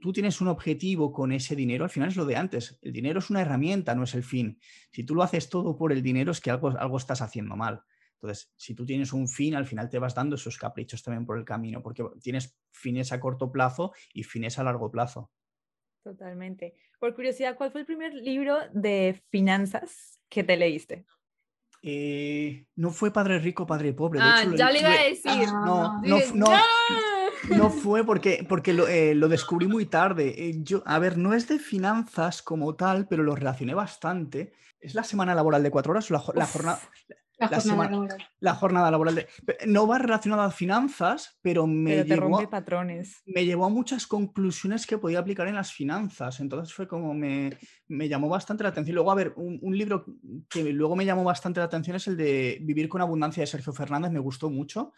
tú, tienes un objetivo con ese dinero, al final es lo de antes. El dinero es una herramienta, no es el fin. Si tú lo haces todo por el dinero, es que algo, algo estás haciendo mal. Entonces, si tú tienes un fin, al final te vas dando esos caprichos también por el camino, porque tienes fines a corto plazo y fines a largo plazo. Totalmente. Por curiosidad, ¿cuál fue el primer libro de finanzas que te leíste? Eh, no fue Padre Rico, Padre Pobre. De ah, ya le iba a decir. no, no, no, no, fue porque, porque lo, eh, lo descubrí muy tarde. Eh, yo, a ver, no es de finanzas como tal, pero lo relacioné bastante. ¿Es la semana laboral de cuatro horas o la, la jornada? La, jornada laboral. La jornada laboral. no va relacionada a finanzas, pero me llevó, a, patrones. me llevó a muchas conclusiones que podía aplicar en las finanzas. Entonces fue como me, me llamó bastante la atención. Luego, a ver, un, un, libro que luego me llamó bastante la atención es el de Vivir con Abundancia de Sergio Fernández. Me gustó mucho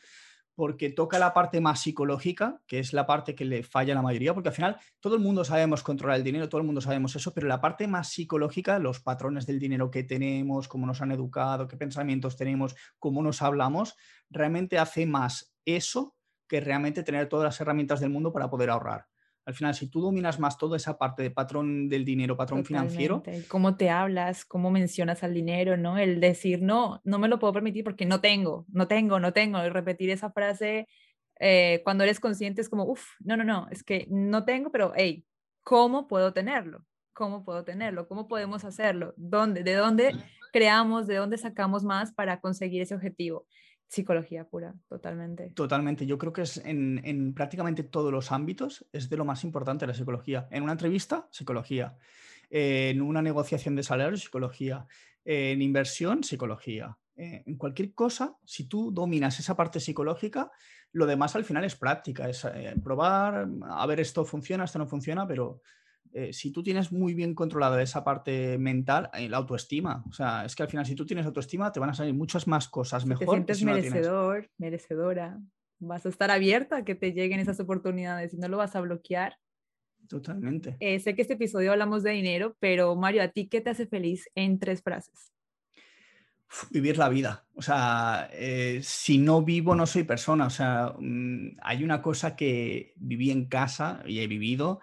porque toca la parte más psicológica, que es la parte que le falla a la mayoría, porque al final todo el mundo sabemos controlar el dinero, todo el mundo sabemos eso, pero la parte más psicológica, los patrones del dinero que tenemos, cómo nos han educado, qué pensamientos tenemos, cómo nos hablamos, realmente hace más eso que realmente tener todas las herramientas del mundo para poder ahorrar al final, si tú dominas más toda esa parte de patrón del dinero, patrón financiero. Cómo te hablas, cómo mencionas al dinero, ¿no? El decir, no, no me lo puedo permitir porque no tengo, no tengo, no tengo. Y repetir esa frase eh, cuando eres consciente es como, uff, no, no, no, es que no tengo, pero, hey, ¿cómo puedo tenerlo? ¿Cómo puedo tenerlo? ¿Cómo podemos hacerlo? ¿Dónde? ¿De dónde creamos? ¿De dónde sacamos más para conseguir ese objetivo? Psicología pura, totalmente. Totalmente. Yo creo que es en, en, prácticamente todos los ámbitos es de lo más importante la psicología. En una entrevista, psicología. En una negociación de salario, psicología. En inversión, psicología. Eh, en cualquier cosa, si tú dominas esa parte psicológica, lo demás al final es práctica, es eh, probar, a ver esto funciona, esto no funciona, pero eh, si tú tienes muy bien controlada esa parte mental, la autoestima, o sea, es que al final si tú tienes autoestima te van a salir muchas más cosas mejor. Te sientes merecedor, merecedora, vas a estar abierta a que te lleguen esas oportunidades y no lo vas a bloquear. Totalmente. sé que este episodio hablamos de dinero, pero Mario, ¿a ti qué te hace feliz en tres frases? vivir la vida. O sea, eh, si no vivo, no soy persona. O sea, mm, hay una cosa que viví en casa y he vivido,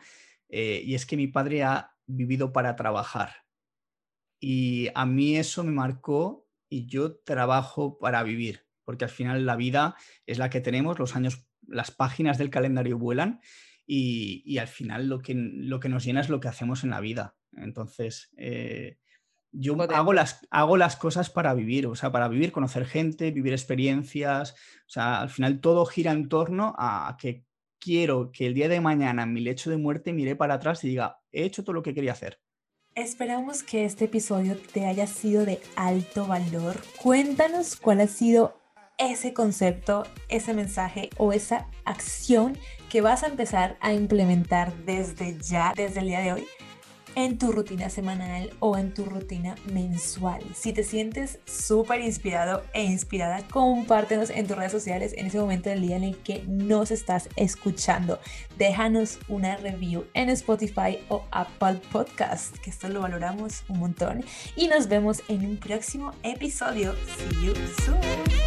eh, y es que mi padre ha vivido para trabajar. Y a mí eso me marcó y yo trabajo para vivir, porque al final la vida es la que tenemos, los años, las páginas del calendario vuelan y, al final lo que, lo que nos llena es lo que hacemos en la vida. Entonces, eh, yo hago las, hago las cosas para vivir, o sea, para vivir, conocer gente, vivir experiencias, o sea, al final todo gira en torno a que quiero que el día de mañana mi lecho de muerte mire para atrás y diga, he hecho todo lo que quería hacer. Esperamos que este episodio te haya sido de alto valor. Cuéntanos cuál ha sido ese concepto, ese mensaje o esa acción que vas a empezar a implementar desde ya, desde el día de hoy en tu rutina semanal o en tu rutina mensual. Si te sientes súper inspirado e inspirada, compártenos en tus redes sociales en ese momento del día en el que nos estás escuchando. Déjanos una review en Spotify o Apple Podcast, que esto lo valoramos un montón. Y nos vemos en un próximo episodio. See you soon.